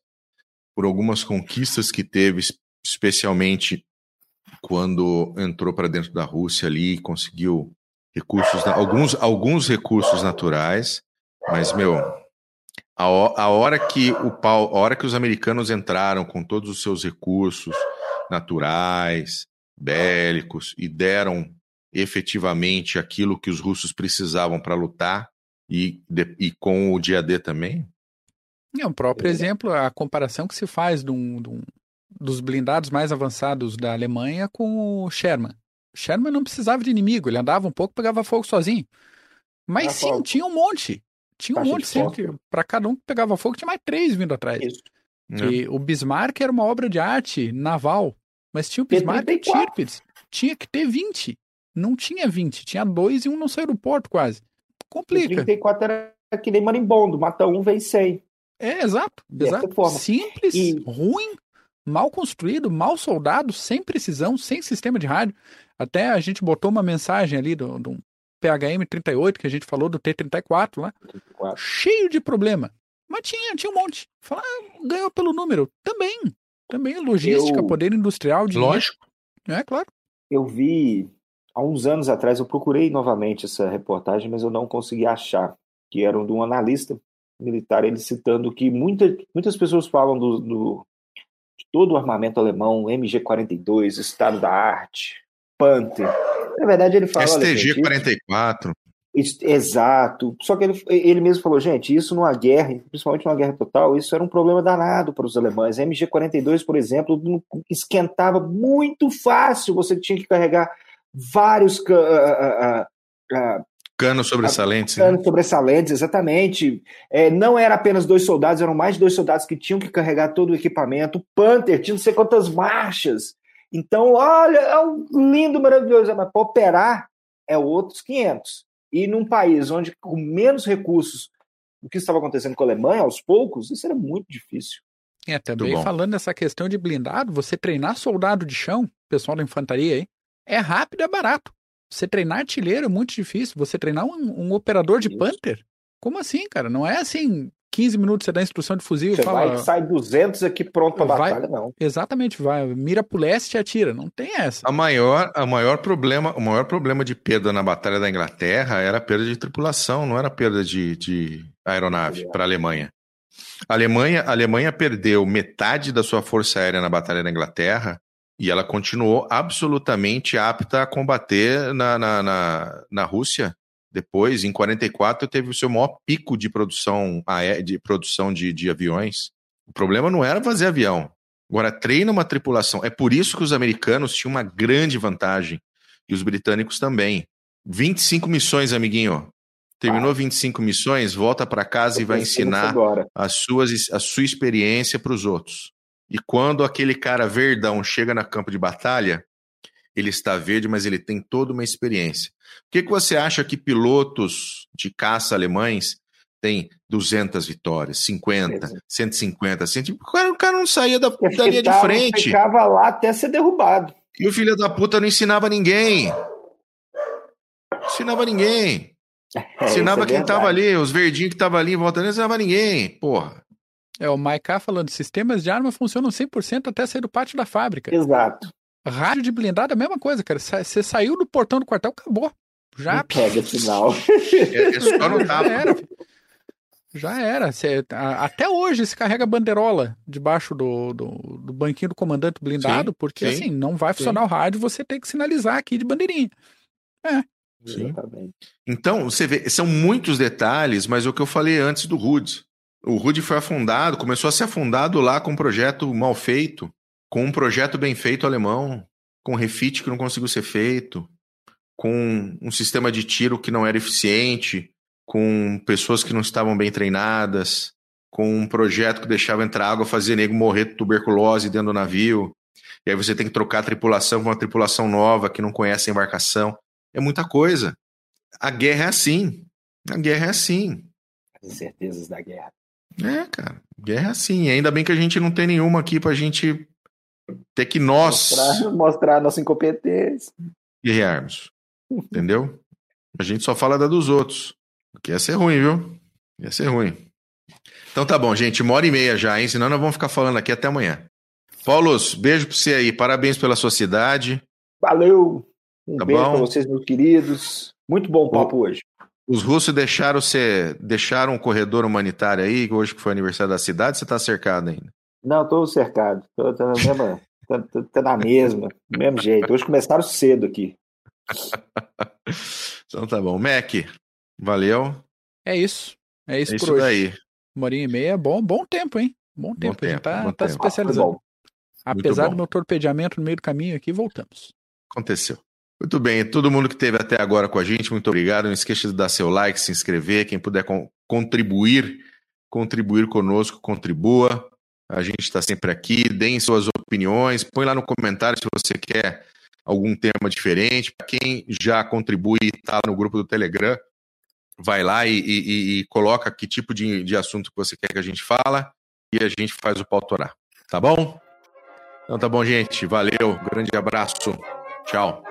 por algumas conquistas que teve, es- especialmente quando entrou para dentro da Rússia ali, conseguiu recursos, alguns, alguns recursos naturais, mas meu, a, a hora que o pau, a hora que os americanos entraram com todos os seus recursos naturais, bélicos e deram efetivamente aquilo que os russos precisavam para lutar e, de- e com o dia D também? É um próprio exemplo, a comparação que se faz de um- de um- dos blindados mais avançados da Alemanha com o Sherman. O Sherman não precisava de inimigo, ele andava um pouco, pegava fogo sozinho. Mas Era sim, fogo. tinha um monte. Tinha um monte sempre. Para cada um que pegava fogo, tinha mais três vindo atrás. isso. E o Bismarck era uma obra de arte naval, mas tinha o Bismarck e o P-34. Tirpitz. Tinha que ter 20. Não tinha 20, tinha dois e um não saiu do porto quase. O Complica. 34 era que nem marimbondo, mata um, vem 100. É, exato. Dessa exato. forma. Simples, E- ruim, mal construído, mal soldado, sem precisão, sem sistema de rádio. Até a gente botou uma mensagem ali do, do PHM 38, que a gente falou do T-34 lá, cheio de problema. Mas tinha, tinha um monte. Falar, ah, ganhou pelo número. Também. Também logística, Eu- poder industrial, dinheiro. Lógico. É, claro. Eu vi há uns anos atrás, eu procurei novamente essa reportagem, mas eu não consegui achar, que era de um analista militar, ele citando que muita, muitas pessoas falam do, do- de todo o armamento alemão, MG-42, Estado da Arte, Panther. Na verdade, ele fala. olha, gente, STG 44. Isso- Exato. Só que ele, ele mesmo falou, gente, isso numa guerra, principalmente numa guerra total, isso era um problema danado para os alemães. A MG-42, por exemplo, esquentava muito fácil. Você tinha que carregar vários ca- ah, ah, Canos sobressalentes. né? canos sobressalentes, exatamente. É, não era apenas dois soldados, eram mais de dois soldados que tinham que carregar todo o equipamento. O Panther tinha não sei quantas marchas. Então, olha, é um lindo, maravilhoso, mas para operar é outros 500. E num país onde com menos recursos, o que estava acontecendo com a Alemanha, aos poucos, isso era muito difícil. É, também falando dessa questão de blindado, você treinar soldado de chão, pessoal da infantaria aí, é rápido e é barato. Você treinar artilheiro é muito difícil. Você treinar um, um operador de Isso. Panther, como assim, cara? Não é assim, 15 minutos você dá instrução de fuzil Você e fala. vai que sai 200 aqui pronto para Vai- batalha, não. Exatamente, vai, mira pro leste e atira. Não tem essa. A maior, a maior problema, o maior problema de perda na Batalha da Inglaterra era a perda de tripulação, não era perda de, de aeronave para a Alemanha. A Alemanha. A Alemanha perdeu metade da sua força aérea na Batalha da Inglaterra e ela continuou absolutamente apta a combater na, na, na, na Rússia. Depois, em 44, teve o seu maior pico de produção, de, produção de, de aviões. O problema não era fazer avião. Agora, treina uma tripulação. É por isso que os americanos tinham uma grande vantagem. E os britânicos também. 25 missões, amiguinho. Terminou 25 missões, volta para casa e Eu vai pensei nisso ensinar as suas, a sua experiência para os outros. E quando aquele cara verdão chega na campo de batalha, ele está verde, mas ele tem toda uma experiência. Por que, que você acha que pilotos de caça alemães têm 200 vitórias, 50, Exato. 150, 100? O cara, o cara não saía da, da linha de frente. Ficava lá até ser derrubado. E o filho da puta não ensinava ninguém. Ensinava ninguém. É, Ensinava é quem tava verdade. ali, os verdinhos que tava ali em volta, não ensinava ninguém. Porra. É o Maiká falando, sistemas de arma funcionam 100% até sair do pátio da fábrica. Exato. Rádio de blindado é a mesma coisa, cara. Você saiu do portão do quartel, acabou. Já, Não pega sinal. É, é só no já era. Já era. Cê- a- até hoje se carrega banderola debaixo do, do, do banquinho do comandante blindado, Sim, porque sim, assim, não vai funcionar o rádio, você tem que sinalizar aqui de bandeirinha. É. Sim. Exatamente. Então, você vê, são muitos detalhes, mas é o que eu falei antes do Rude. O Rude foi afundado, começou a ser afundado lá com um projeto mal feito, com um projeto bem feito alemão, com refit que não conseguiu ser feito, com um sistema de tiro que não era eficiente, com pessoas que não estavam bem treinadas, com um projeto que deixava entrar água, fazia nego morrer de tuberculose dentro do navio. E aí você tem que trocar a tripulação com uma tripulação nova que não conhece a embarcação. É muita coisa. A guerra é assim. A guerra é assim. As incertezas da guerra. É, cara. Guerra é assim. Ainda bem que a gente não tem nenhuma aqui pra gente ter que nós. Mostrar, mostrar nossa incompetência. Guerrearmos. Entendeu? A gente só fala da dos outros. Porque ia ser ruim, viu? Ia ser ruim. Então tá bom, gente. Uma hora e meia já, hein? Senão nós vamos ficar falando aqui até amanhã. Paulos, beijo pra você aí. Parabéns pela sua cidade. Valeu. Um tá beijo para vocês, meus queridos. Muito bom papo o, hoje. Os russos deixaram você deixaram um corredor humanitário aí, hoje que foi aniversário da cidade, você está cercado ainda? Não, estou cercado. Estou na mesma, tô, tô, tô na mesma, do mesmo jeito. Hoje começaram cedo aqui. então tá bom. Mac, valeu. É isso. É isso, é isso por hoje. Daí. Uma hora e meia, bom, bom tempo, hein? Bom tempo. Bom tempo tá, tá tempo. especializando. Apesar do meu torpedeamento no meio do caminho aqui, voltamos. Aconteceu. Muito bem, todo mundo que esteve até agora com a gente, muito obrigado. Não esqueça de dar seu like, se inscrever. Quem puder contribuir, contribuir conosco, contribua. A gente está sempre aqui. Deem suas opiniões. Põe lá no comentário se você quer algum tema diferente. Para quem já contribui e está no grupo do Telegram, vai lá e, e, e, coloca que tipo de, de assunto que você quer que a gente fala e a gente faz o pautorar. Tá bom? Então tá bom, gente. Valeu. Grande abraço. Tchau.